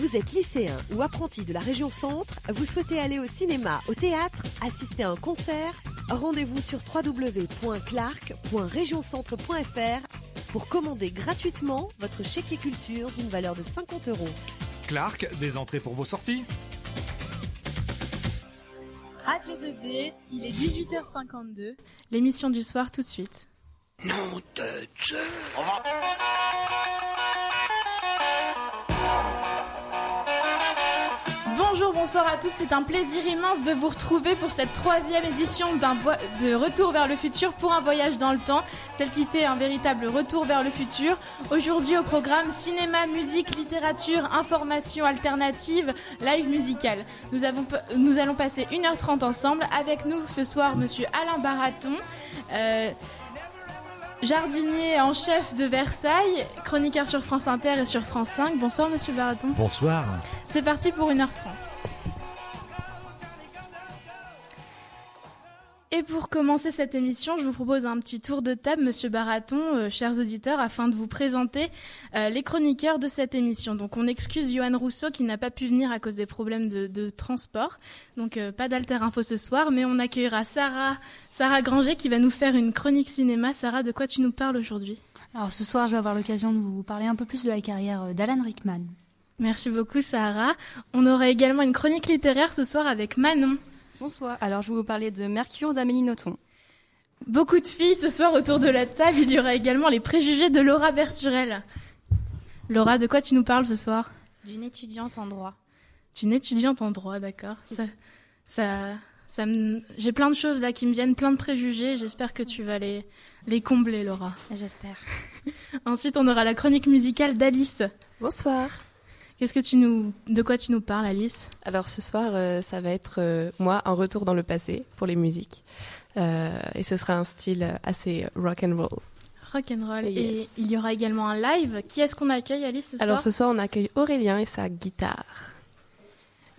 Vous êtes lycéen ou apprenti de la région Centre, vous souhaitez aller au cinéma, au théâtre, assister à un concert Rendez-vous sur www.clark.regioncentre.fr pour commander gratuitement votre chéquier culture d'une valeur de 50 euros. Clark, des entrées pour vos sorties Radio 2B, il est 18h52. L'émission du soir tout de suite. Non de Dieu. Bonsoir à tous. C'est un plaisir immense de vous retrouver pour cette troisième édition de Retour vers le futur pour un voyage dans le temps, celle qui fait un véritable retour vers le futur. Aujourd'hui au programme cinéma, musique, littérature, information alternative, live musical. Nous, avons, pe- nous allons passer 1h30 ensemble. Avec nous ce soir, monsieur Alain Baraton. euh, Jardinier en chef de Versailles, chroniqueur sur France Inter et sur France 5. Bonsoir Monsieur Baraton. Bonsoir. C'est parti pour 1h30. Et pour commencer cette émission, je vous propose un petit tour de table, Monsieur Baraton, euh, chers auditeurs, afin de vous présenter euh, les chroniqueurs de cette émission. Donc on excuse Johan Rousseau qui n'a pas pu venir à cause des problèmes de, de transport. Donc euh, pas d'alter info ce soir, mais on accueillera Sarah, Sarah Granger qui va nous faire une chronique cinéma. Sarah, de quoi tu nous parles aujourd'hui? Alors ce soir, je vais avoir l'occasion de vous parler un peu plus de la carrière d'Alan Rickman. Merci beaucoup Sarah. On aura également une chronique littéraire ce soir avec Manon. Bonsoir, alors je vais vous parler de Mercure d'Amélie Nothomb. Beaucoup de filles ce soir autour de la table. Il y aura également les préjugés de Laura Berturel. Laura, de quoi tu nous parles ce soir? D'une étudiante en droit. Es étudiante en droit, d'accord. Ça, ça, ça me... J'ai plein de choses là qui me viennent, plein de préjugés. J'espère que tu vas les, les combler, Laura. J'espère. Ensuite, on aura la chronique musicale d'Alice. Bonsoir. Qu'est-ce que tu nous, de quoi tu nous parles, Alice? Alors ce soir, euh, ça va être, euh, moi, un retour dans le passé pour les musiques. Euh, et ce sera un style assez rock and roll. Rock and roll. Yes. Et il y aura également un live. Qui est-ce qu'on accueille, Alice, ce Alors soir? ce soir, on accueille Aurélien et sa guitare.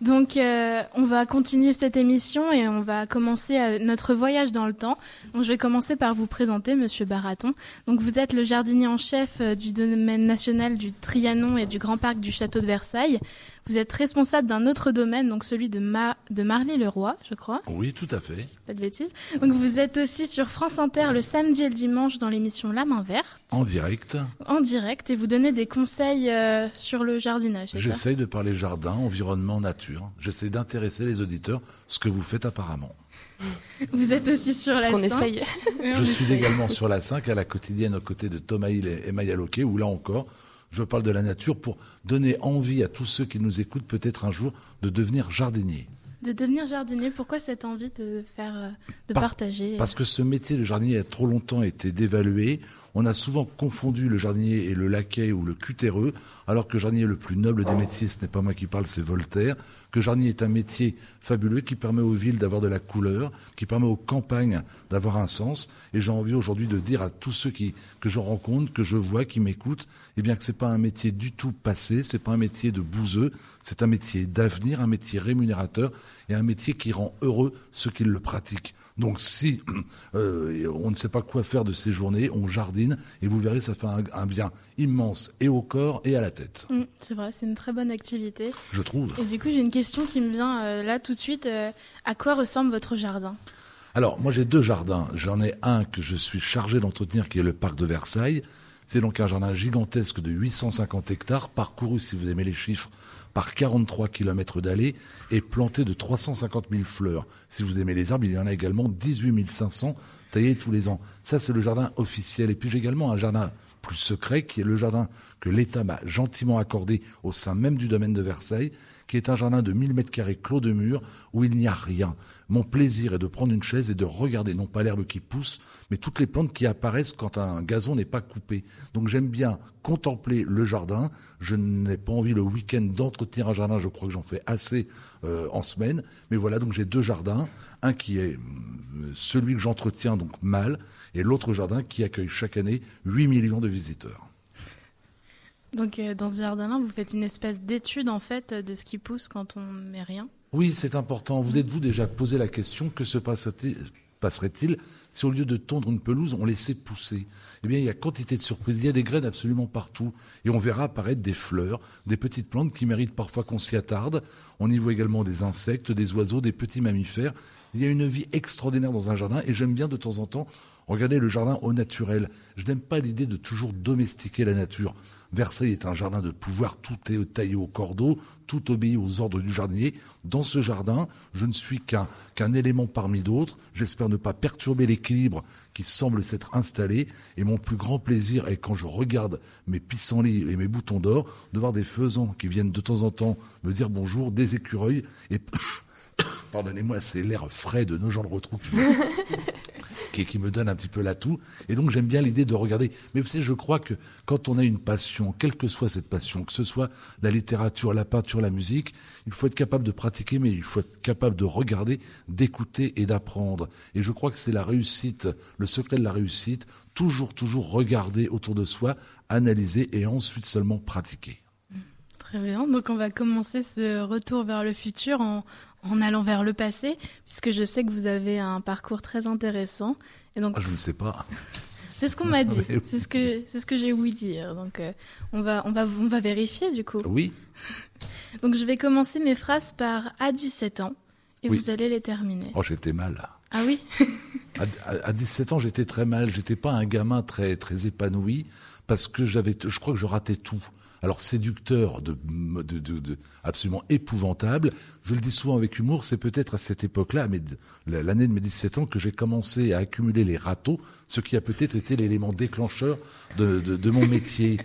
Donc, euh, on va continuer cette émission et on va commencer euh, notre voyage dans le temps. Donc, je vais commencer par vous présenter, Monsieur Baraton. Donc, vous êtes le jardinier en chef euh, du domaine national du Trianon et du Grand Parc du Château de Versailles. Vous êtes responsable d'un autre domaine, donc celui de, Ma de Marly-le-Roi, je crois. Oui, tout à fait. Pas de bêtises. Donc, vous êtes aussi sur France Inter le samedi et le dimanche dans l'émission La Main Verte, En direct, en direct, et vous donnez des conseils euh, sur le jardinage, c'est ça? J'essaye de parler jardin, environnement, nature. J'essaie d'intéresser les auditeurs, ce que vous faites apparemment. Vous êtes aussi sur la qu'on 5. essaye. Oui, on Je suis également sur la 5 à la quotidienne aux côtés de Thomas Hill et et Maya Loquet, où là encore, je parle de la nature pour donner envie à tous ceux qui nous écoutent peut-être un jour de devenir jardinier. De devenir jardinier, pourquoi cette envie de faire, euh, de partager? Parce que ce métier de jardinier a trop longtemps été dévalué. On a souvent confondu le jardinier et le laquais ou le cutéreux, alors que jardinier est le plus noble des métiers, ce n'est pas moi qui parle, c'est Voltaire, que jardinier est un métier fabuleux qui permet aux villes d'avoir de la couleur, qui permet aux campagnes d'avoir un sens. Et j'ai envie aujourd'hui de dire à tous ceux qui, que je rencontre, que je vois, qui m'écoutent, eh bien que c'est pas un métier du tout passé, c'est pas un métier de bouseux, c'est un métier d'avenir, un métier rémunérateur et un métier qui rend heureux ceux qui le pratiquent. Donc si euh, on ne sait pas quoi faire de ces journées, on jardine et vous verrez, ça fait un, un bien immense et au corps et à la tête, Mm, C'est vrai, c'est une très bonne activité. je trouve. Et du coup, j'ai une question qui me vient euh, là tout de suite. euh, à quoi ressemble votre jardin? Alors, moi j'ai deux jardins. J'en ai un que je suis chargé d'entretenir qui est le parc de Versailles. C'est donc un jardin gigantesque de 850 hectares, parcouru, si vous aimez les chiffres, par 43 kilomètres d'allées et planté de 350 000 fleurs. Si vous aimez les arbres, il y en a également 18 500 taillés tous les ans. Ça, c'est le jardin officiel. Et puis j'ai également un jardin plus secret, qui est le jardin que l'État m'a gentiment accordé au sein même du domaine de Versailles, qui est un jardin de 1000 mètres carrés clos de murs où il n'y a rien. Mon plaisir est de prendre une chaise et de regarder non pas l'herbe qui pousse, mais toutes les plantes qui apparaissent quand un gazon n'est pas coupé. Donc j'aime bien contempler le jardin. Je n'ai pas envie le week-end d'entretenir un jardin, je crois que j'en fais assez euh, en semaine. Mais voilà, donc j'ai deux jardins. Un qui est euh, celui que j'entretiens donc mal, et l'autre jardin qui accueille chaque année 8 millions de visiteurs. Donc, euh, dans ce jardin-là, vous faites une espèce d'étude en fait de ce qui pousse quand on met rien. Oui, c'est important. Vous êtes-vous déjà posé la question que se passe- passerait-il si au lieu de tondre une pelouse, on laissait pousser? Eh bien, il y a quantité de surprises. Il y a des graines absolument partout. Et on verra apparaître des fleurs, des petites plantes qui méritent parfois qu'on s'y attarde. On y voit également des insectes, des oiseaux, des petits mammifères. Il y a une vie extraordinaire dans un jardin et j'aime bien de temps en temps regarder le jardin au naturel. Je n'aime pas l'idée de toujours domestiquer la nature. Versailles est un jardin de pouvoir, tout est taillé au cordeau, tout obéit aux ordres du jardinier. Dans ce jardin, je ne suis qu'un qu'un élément parmi d'autres. J'espère ne pas perturber l'équilibre qui semble s'être installé. Et mon plus grand plaisir est quand je regarde mes pissenlits et mes boutons d'or, de voir des faisans qui viennent de temps en temps me dire bonjour, des écureuils et pardonnez-moi, c'est l'air frais de nos gens le retrouvent qui, qui me donne un petit peu l'atout. Et donc j'aime bien l'idée de regarder. Mais vous savez, je crois que quand on a une passion, quelle que soit cette passion, que ce soit la littérature, la peinture, la musique, il faut être capable de pratiquer, mais il faut être capable de regarder, d'écouter et d'apprendre. Et je crois que c'est la réussite, le secret de la réussite, toujours, toujours regarder autour de soi, analyser et ensuite seulement pratiquer. Très bien, donc on va commencer ce retour vers le futur en, en allant vers le passé, puisque je sais que vous avez un parcours très intéressant. Et donc, ah, je ne sais pas. C'est ce qu'on m'a dit. C'est ce que c'est ce que j'ai ouï dire. Donc euh, on va on va on va vérifier du coup. Oui. donc je vais commencer mes phrases par à 17 ans et vous allez les terminer. Oh j'étais mal. Ah oui. à, à, 17 ans j'étais très mal. J'étais pas un gamin très très épanoui parce que j'avais je crois que je ratais tout alors séducteur, de, de, de, absolument épouvantable. Je le dis souvent avec humour, c'est peut-être à cette époque-là, l'année de mes 17 ans, que j'ai commencé à accumuler les râteaux, ce qui a peut-être été l'élément déclencheur de, de mon métier.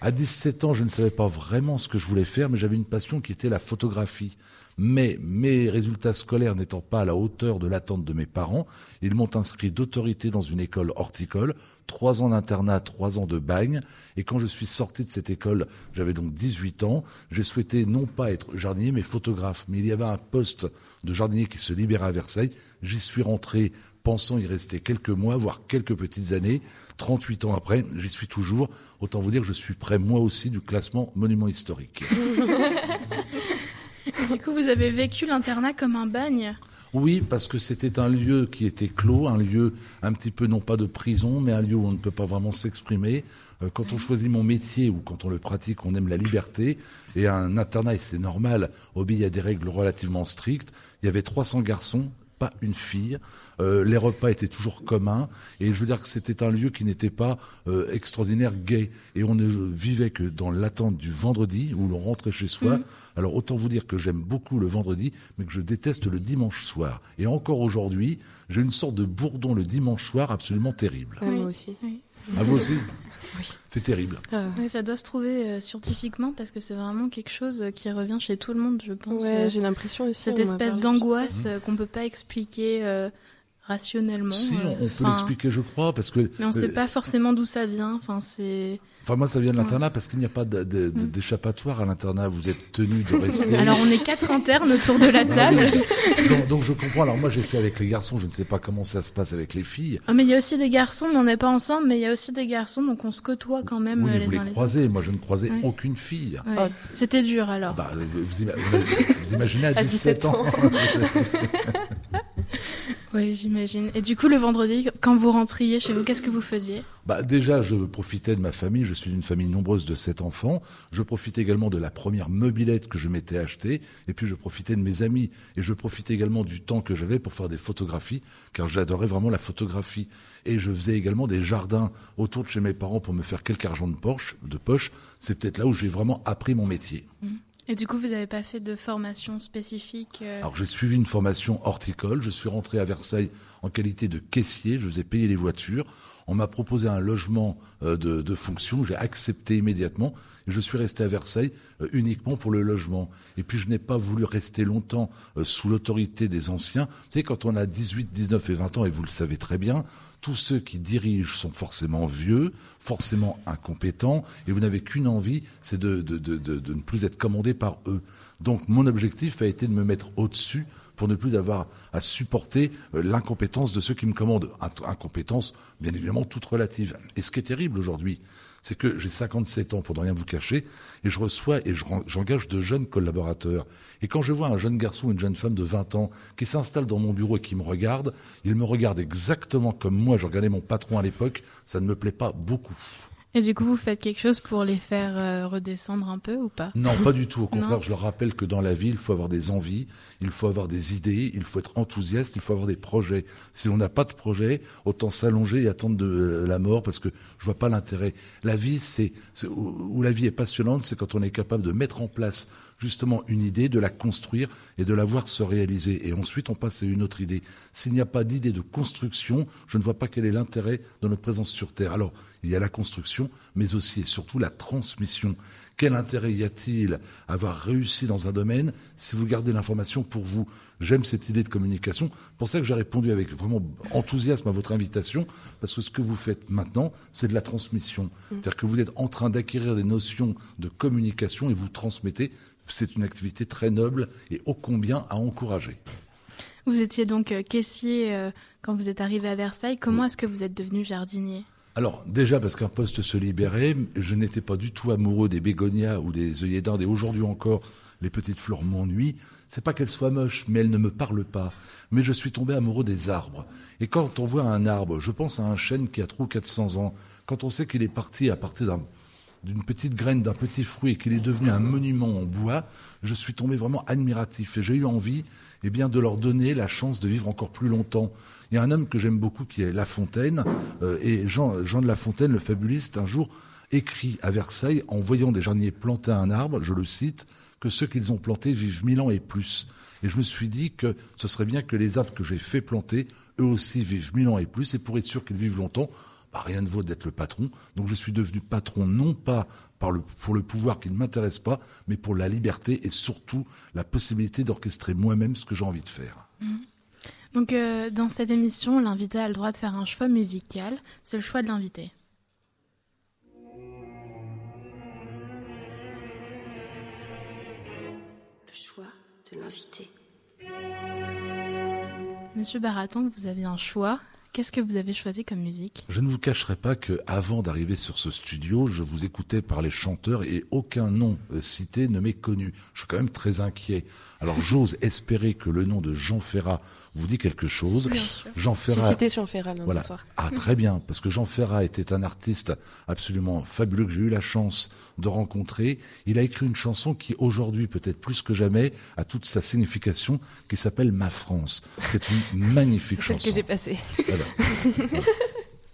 À 17 ans, je ne savais pas vraiment ce que je voulais faire, mais j'avais une passion qui était la photographie. Mais mes résultats scolaires n'étant pas à la hauteur de l'attente de mes parents, ils m'ont inscrit d'autorité dans une école horticole, trois ans d'internat, trois ans de bagne. Et quand je suis sorti de cette école, j'avais donc 18 ans, j'ai souhaité non pas être jardinier, mais photographe. Mais il y avait un poste de jardinier qui se libérait à Versailles. J'y suis rentré pensant y rester quelques mois, voire quelques petites années. 38 ans après, j'y suis toujours. Autant vous dire que je suis prêt moi aussi du classement monument historique. Du coup, vous avez vécu l'internat comme un bagne oui, parce que c'était un lieu qui était clos, un lieu un petit peu non pas de prison, mais un lieu où on ne peut pas vraiment s'exprimer. Euh, quand on choisit mon métier ou quand on le pratique, on aime la liberté. Et un internat, et c'est normal, obéit à des règles relativement strictes. Il y avait 300 garçons, pas une fille. Euh, les repas étaient toujours communs. Et je veux dire que c'était un lieu qui n'était pas euh, extraordinaire, gay. Et on ne vivait que dans l'attente du vendredi où l'on rentrait chez soi. Mm. Alors autant vous dire que j'aime beaucoup le vendredi, mais que je déteste le dimanche soir. Et encore aujourd'hui, j'ai une sorte de bourdon le dimanche soir absolument terrible. moi aussi. À vous aussi C'est terrible. Ah. ça doit se trouver euh, scientifiquement parce que c'est vraiment quelque chose euh, qui revient chez tout le monde, je pense. Ouais, j'ai l'impression aussi. Cette espèce d'angoisse euh, qu'on peut pas expliquer rationnellement. Si, on, peut l'expliquer, je crois, parce que. Mais on ne sait pas forcément d'où ça vient. Enfin, c'est. Enfin, moi, ça vient de l'internat parce qu'il n'y a pas mm. d'échappatoire à l'internat. Vous êtes tenu de rester. Alors, on est quatre internes autour de la table. donc, je comprends. Alors, moi, j'ai fait avec les garçons. Je ne sais pas comment ça se passe avec les filles. Ah, mais il y a aussi des garçons, mais on n'est pas ensemble. Mais il y a aussi des garçons, donc on se côtoie quand même. Oui, mais vous les croisez. Moi, je ne croisais aucune fille. Oh, c'était dur alors. Bah, vous, imaginez à, 17, ans. Oui, j'imagine. Et du coup, le vendredi, quand vous rentriez chez vous, qu'est-ce que vous faisiez? Bah déjà, je profitais de ma famille. Je suis d'une famille nombreuse de sept enfants. Je profitais également de la première mobilette que je m'étais achetée. Et puis, je profitais de mes amis. Et je profitais également du temps que j'avais pour faire des photographies, car j'adorais vraiment la photographie. Et je faisais également des jardins autour de chez mes parents pour me faire quelques argent de, poche. De poche. C'est peut-être là où j'ai vraiment appris mon métier. Mmh. Et du coup, vous n'avez pas fait de formation spécifique euh Alors j'ai suivi une formation horticole. Je suis rentré à Versailles en qualité de caissier. Je vous ai payé les voitures. On m'a proposé un logement euh, de, de fonction. J'ai accepté immédiatement. Et je suis resté à Versailles euh, uniquement pour le logement. Et puis je n'ai pas voulu rester longtemps sous l'autorité des anciens. Vous savez, quand on a 18, 19 et 20 ans, et vous le savez très bien, tous ceux qui dirigent sont forcément vieux, forcément incompétents, et vous n'avez qu'une envie, c'est de, de, de, de, ne plus être commandé par eux. Donc mon objectif a été de me mettre au-dessus pour ne plus avoir à supporter euh, l'incompétence de ceux qui me commandent. Incompétence, bien évidemment, toute relative. Et ce qui est terrible aujourd'hui, c'est que j'ai 57 ans, pour ne rien vous cacher, et je reçois et j'engage de jeunes collaborateurs. Et quand je vois un jeune garçon une jeune femme de 20 ans qui s'installe dans mon bureau et qui me regarde, il me regarde exactement comme moi, je regardais mon patron à l'époque, ça ne me plaît pas beaucoup. Et du coup, vous faites quelque chose pour les faire euh, redescendre un peu ou pas? Non, pas du tout. Au contraire, je leur rappelle que dans la vie, il faut avoir des envies, il faut avoir des idées, il faut être enthousiaste, il faut avoir des projets. Si on n'a pas de projet, autant s'allonger et attendre de la mort parce que je vois pas l'intérêt. La vie, c'est où la vie est passionnante, c'est quand on est capable de mettre en place justement une idée, de la construire et de la voir se réaliser. Et ensuite, on passe à une autre idée. S'il n'y a pas d'idée de construction, je ne vois pas quel est l'intérêt de notre présence sur Terre. Alors, il y a la construction, mais aussi et surtout la transmission. Quel intérêt y a-t-il à avoir réussi dans un domaine si vous gardez l'information pour vous? J'aime cette idée de communication. Pour ça que j'ai répondu avec vraiment enthousiasme à votre invitation, parce que ce que vous faites maintenant, c'est de la transmission. Mmh. C'est-à-dire que vous êtes en train d'acquérir des notions de communication et vous transmettez c'est une activité très noble et ô combien à encourager. Vous étiez donc euh, caissier euh, quand vous êtes arrivé à Versailles. Comment est-ce que vous êtes devenu jardinier? Alors déjà parce qu'un poste se libérait, je n'étais pas du tout amoureux des bégonias ou des œillets d'Inde et aujourd'hui encore les petites fleurs m'ennuient. C'est pas qu'elles soient moches, mais elles ne me parlent pas. Mais je suis tombé amoureux des arbres. Et quand on voit un arbre, je pense à un chêne qui a trop 400 ans. Quand on sait qu'il est parti à partir d'un d'une petite graine, d'un petit fruit et qu'il est devenu un monument en bois, je suis tombé vraiment admiratif et j'ai eu envie eh bien, de leur donner la chance de vivre encore plus longtemps. Il y a un homme que j'aime beaucoup qui est La Fontaine euh, et Jean, Jean de La Fontaine, le fabuliste, un jour écrit à Versailles en voyant des jardiniers planter un arbre, je le cite, que ceux qu'ils ont plantés vivent mille ans et plus. Et je me suis dit que ce serait bien que les arbres que j'ai fait planter, eux aussi vivent mille ans et plus, et pour être sûr qu'ils vivent longtemps, bah, rien ne vaut d'être le patron. Donc je suis devenu patron non pas par le, pour le pouvoir qui ne m'intéresse pas, mais pour la liberté et surtout la possibilité d'orchestrer moi-même ce que j'ai envie de faire. Mmh. Donc euh, dans cette émission, l'invité a le droit de faire un choix musical. C'est le choix de l'invité. Le choix de l'invité. Monsieur Baraton, vous avez un choix. Qu'est-ce que vous avez choisi comme musique? Je ne vous cacherai pas que avant d'arriver sur ce studio, je vous écoutais par les chanteurs et aucun nom euh, cité ne m'est connu. Je suis quand même très inquiet. Alors j'ose espérer que le nom de Jean Ferrat vous dit quelque chose. Jean Ferrat. J'ai cité Jean Ferrat lundi voilà. soir. Ah très bien, parce que Jean Ferrat était un artiste absolument fabuleux que j'ai eu la chance de rencontrer. Il a écrit une chanson qui aujourd'hui peut-être plus que jamais a toute sa signification, qui s'appelle Ma France. C'est une magnifique chanson. que j'ai passée.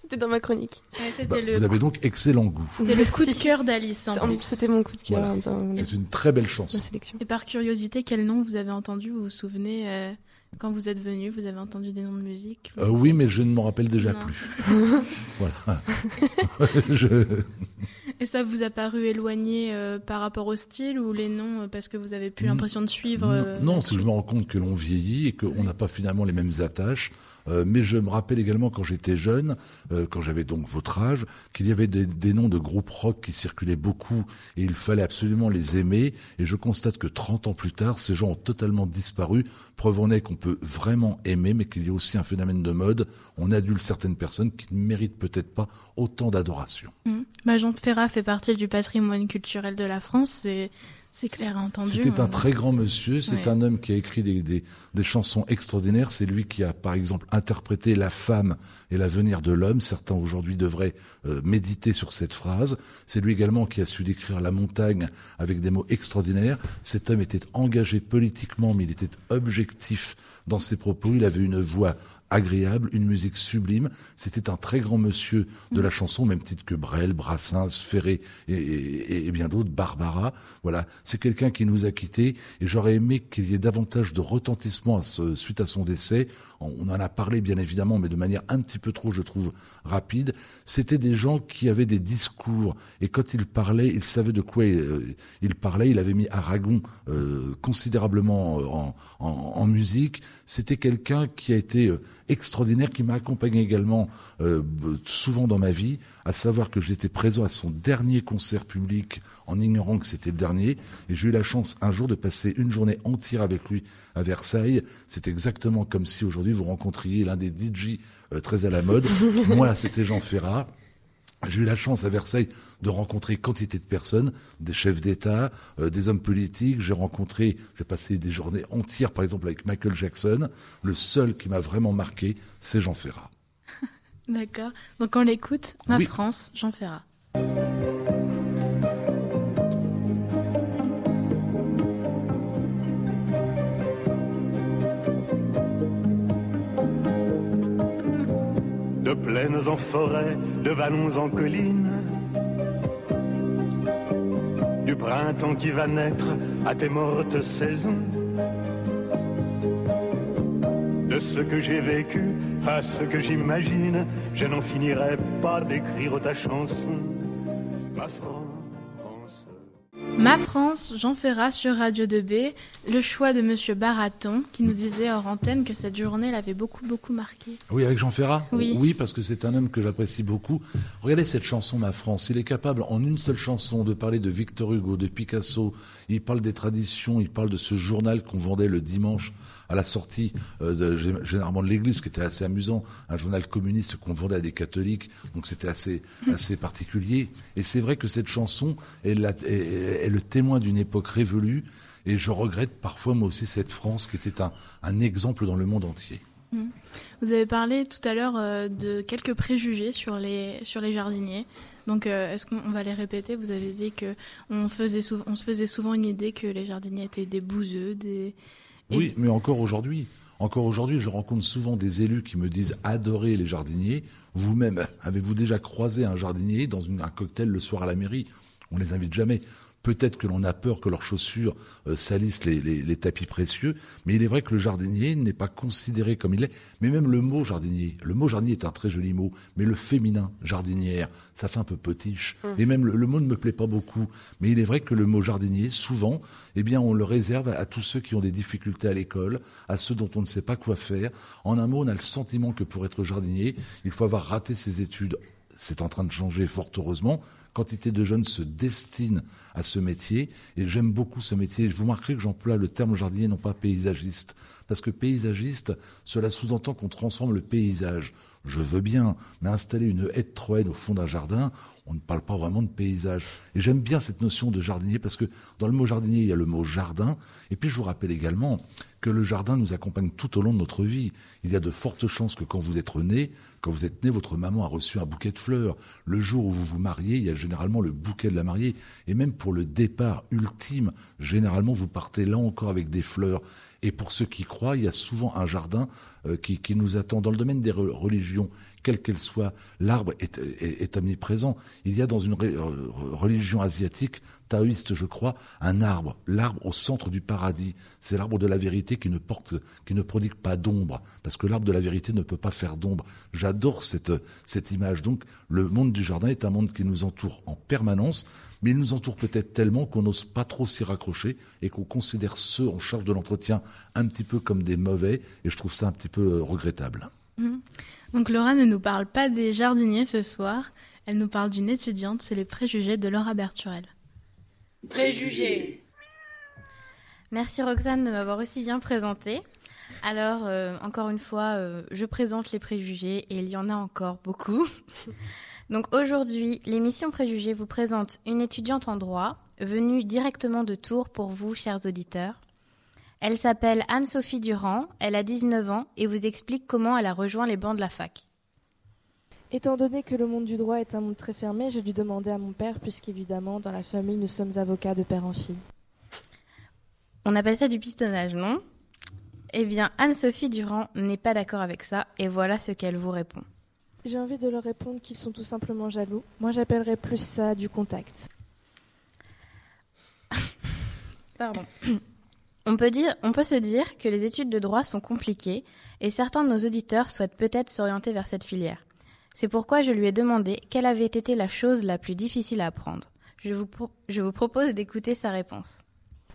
C'était dans ma chronique. Bah, vous avez donc excellent goût. C'était le coup de cœur d'Alice. C'était mon coup de cœur. C'est une très belle chanson. Et par curiosité, quel nom vous avez entendu Vous vous souvenez euh, quand vous êtes venu, vous avez entendu des noms de musique euh, Oui, mais je ne m'en rappelle déjà plus. voilà. Et ça vous a paru éloigné euh, par rapport au style ou les noms euh, parce que vous avez plus l'impression de suivre Non, c'est que je me rends compte que l'on vieillit et qu'on n'a pas finalement les mêmes attaches. Euh, mais je me rappelle également quand j'étais jeune, euh, quand j'avais donc votre âge, qu'il y avait des, noms de groupes rock qui circulaient beaucoup et il fallait absolument les aimer. Et je constate que 30 ans plus tard, ces gens ont totalement disparu. Preuve en est qu'on peut vraiment aimer, mais qu'il y a aussi un phénomène de mode. On adulte certaines personnes qui ne méritent peut-être pas autant d'adoration. Mmh. Bah, Ferrat fait partie du patrimoine culturel de la France. C'est clair, entendu. C'était un très grand monsieur. C'est un homme qui a écrit des, des, des chansons extraordinaires. C'est lui qui a, par exemple, interprété La femme et l'avenir de l'homme. Certains aujourd'hui devraient euh, méditer sur cette phrase. C'est lui également qui a su décrire la montagne avec des mots extraordinaires. Cet homme était engagé politiquement, mais il était objectif dans ses propos. Il avait une voix agréable, une musique sublime. C'était un très grand monsieur de la chanson, même titre que Brel, Brassens, Ferré et, bien d'autres, Barbara. Voilà, c'est quelqu'un qui nous a quittés et j'aurais aimé qu'il y ait davantage de retentissement suite à son décès. On en a parlé bien évidemment, mais de manière un petit peu trop, je trouve, rapide. C'était des gens qui avaient des discours et quand ils parlaient, ils savaient de quoi euh, ils parlaient. Il avait mis Aragon euh, considérablement en, en, en musique. C'était quelqu'un qui a été euh, extraordinaire qui m'a accompagné également euh, souvent dans ma vie, à savoir que j'étais présent à son dernier concert public en ignorant que c'était le dernier, et j'ai eu la chance un jour de passer une journée entière avec lui à Versailles. C'est exactement comme si aujourd'hui vous rencontriez l'un des DJ euh, très à la mode. Moi, c'était Jean Ferrat. J'ai eu la chance à Versailles de rencontrer quantité de personnes, des chefs d'État, euh, des hommes politiques. J'ai rencontré, j'ai passé des journées entières, par exemple, avec Michael Jackson. Le seul qui m'a vraiment marqué, c'est Jean Ferrat. D'accord. Donc on l'écoute, Ma Oui. France, Jean Ferrat. de plaines en forêt, de vallons en collines, du printemps qui va naître à tes mortes saisons, de ce que j'ai vécu à ce que j'imagine, je n'en finirai pas d'écrire ta chanson, ma France. Ma France, Jean Ferrat sur Radio 2B, le choix de Monsieur Baraton qui nous disait hors antenne que cette journée l'avait beaucoup beaucoup marqué. Oui, avec Jean Ferrat? Oui. parce que c'est un homme que j'apprécie beaucoup. Regardez cette chanson, Ma France. Il est capable, en une seule chanson, de parler de Victor Hugo, de Picasso. Il parle des traditions, il parle de ce journal qu'on vendait le dimanche à la sortie euh, de, généralement de l'église, ce qui était assez amusant. Un journal communiste qu'on vendait à des catholiques. Donc c'était assez, assez particulier. Et c'est vrai que cette chanson est, la- est- est le témoin d'une époque révolue. Et je regrette parfois, moi aussi, cette France qui était un, un exemple dans le monde entier. Vous avez parlé tout à l'heure euh, de quelques préjugés sur les sur les jardiniers. Donc euh, est-ce qu'on on va les répéter? Vous avez dit que on se faisait souvent une idée que les jardiniers étaient des bouseux, des Oui, mais encore aujourd'hui. Encore aujourd'hui, je rencontre souvent des élus qui me disent adorer les jardiniers. Vous-même, avez-vous déjà croisé un jardinier dans une- un cocktail le soir à la mairie? On les invite jamais. Peut-être que l'on a peur que leurs chaussures euh, salissent les, les- les tapis précieux, mais il est vrai que le jardinier n'est pas considéré comme il est. Mais même le mot jardinier, le mot jardinier est un très joli mot, mais le féminin, jardinière, ça fait un peu potiche. Et même le, le mot ne me plaît pas beaucoup. Mais il est vrai que le mot jardinier, souvent, eh bien, on le réserve à, à tous ceux qui ont des difficultés à l'école, à ceux dont on ne sait pas quoi faire. En un mot, on a le sentiment que pour être jardinier, il faut avoir raté ses études. C'est en train de changer fort heureusement. Quantité de jeunes se destinent à ce métier et j'aime beaucoup ce métier. Je vous remarquerez que j'emploie le terme jardinier, non pas paysagiste, parce que paysagiste, cela sous-entend qu'on transforme le paysage. Je veux bien, mais installer une haie de au fond d'un jardin, on ne parle pas vraiment de paysage. Et j'aime bien cette notion de jardinier parce que dans le mot jardinier, il y a le mot jardin. Et puis je vous rappelle également que le jardin nous accompagne tout au long de notre vie. Il y a de fortes chances que quand vous êtes né, quand vous êtes né, votre maman a reçu un bouquet de fleurs. Le jour où vous vous mariez, il y a généralement le bouquet de la mariée. Et même pour le départ ultime, généralement vous partez là encore avec des fleurs. Et pour ceux qui croient, il y a souvent un jardin euh, qui, qui nous attend. Dans le domaine des re- religions, quelle qu'elle soit, l'arbre est, est- omniprésent. Il y a dans une euh, religion asiatique, taoïste je crois, un arbre, l'arbre au centre du paradis. C'est l'arbre de la vérité qui ne porte, qui ne prodigue pas d'ombre, parce que l'arbre de la vérité ne peut pas faire d'ombre. J'adore cette, cette image. Donc le monde du jardin est un monde qui nous entoure en permanence, mais il nous entoure peut-être tellement qu'on n'ose pas trop s'y raccrocher et qu'on considère ceux en charge de l'entretien un petit peu comme des mauvais, et je trouve ça un petit peu euh, regrettable. Mhm. Donc Laura ne nous parle pas des jardiniers ce soir, elle nous parle d'une étudiante, c'est les préjugés de Laura Berturel. Préjugés. Merci Roxane de m'avoir aussi bien présenté. Alors, euh, encore une fois, euh, je présente les préjugés et il y en a encore beaucoup. Donc aujourd'hui, l'émission Préjugés vous présente une étudiante en droit venue directement de Tours pour vous, chers auditeurs. Elle s'appelle Anne-Sophie Durand, elle a 19 ans et vous explique comment elle a rejoint les bancs de la fac. Étant donné que le monde du droit est un monde très fermé, j'ai dû demander à mon père, puisqu'évidemment, dans la famille, nous sommes avocats de père en fille. On appelle ça du pistonnage, non? Eh bien, Anne-Sophie Durand n'est pas d'accord avec ça et voilà ce qu'elle vous répond. J'ai envie de leur répondre qu'ils sont tout simplement jaloux. Moi, j'appellerais plus ça du contact. Pardon. On peut, dire, on peut se dire que les études de droit sont compliquées et certains de nos auditeurs souhaitent peut-être s'orienter vers cette filière. C'est pourquoi je lui ai demandé quelle avait été la chose la plus difficile à apprendre. Je vous, pro- je vous propose d'écouter sa réponse.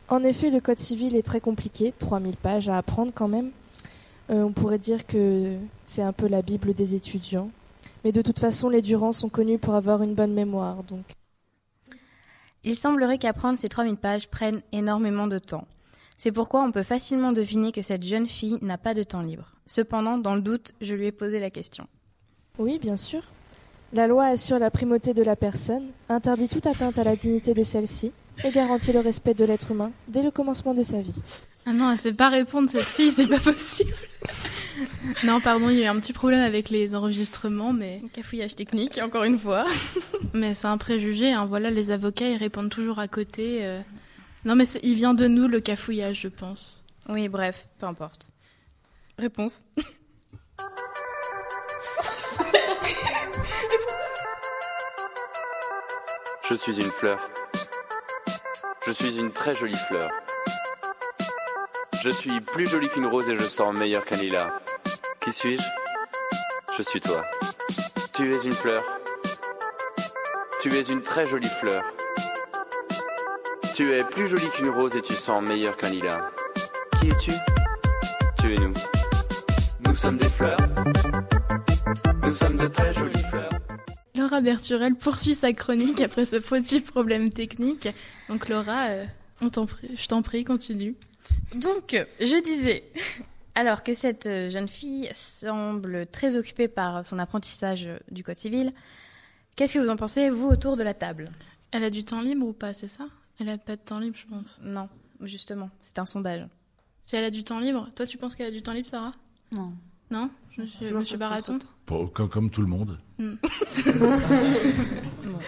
En effet, le code civil est très compliqué, 3000 pages à apprendre quand même. Euh, on pourrait dire que c'est un peu la Bible des étudiants. Mais de toute façon, les Durand sont connus pour avoir une bonne mémoire, donc. Il semblerait qu'apprendre ces 3000 pages prenne énormément de temps. C'est pourquoi on peut facilement deviner que cette jeune fille n'a pas de temps libre. Cependant, dans le doute, je lui ai posé la question. Oui, bien sûr. La loi assure la primauté de la personne, interdit toute atteinte à la dignité de celle-ci et garantit le respect de l'être humain dès le commencement de sa vie. Ah non, elle sait pas répondre cette fille, c'est pas possible. non, pardon, il y a eu un petit problème avec les enregistrements, mais cafouillage technique encore une fois. mais c'est un préjugé. Hein. Voilà, les avocats ils répondent toujours à côté. Euh. Non, mais il vient de nous le cafouillage, je pense. Oui, bref, peu importe. Réponse. Je suis une fleur. Je suis une très jolie fleur. Je suis plus jolie qu'une rose et je sens meilleur qu'un lilas. Qui suis-je? Je suis toi. Tu es une fleur. Tu es une très jolie fleur. Tu es plus jolie qu'une rose et tu sens meilleur qu'un lilas. Qui es-tu? Tu es nous. Nous sommes des fleurs. Nous sommes de très jolies fleurs. Laura Berturel poursuit sa chronique après ce fautif problème technique. Donc Laura, euh, on t'en prie, je t'en prie, continue. Donc, je disais, alors que cette jeune fille semble très occupée par son apprentissage du Code civil, qu'est-ce que vous en pensez, vous, autour de la table? Elle a du temps libre ou pas, c'est ça? Elle a pas de temps libre, je pense. Non, justement, c'est un sondage. Si elle a du temps libre, toi tu penses qu'elle a du temps libre, Sarah? Non. Non? Monsieur, Baraton comme, tout le monde. Hmm.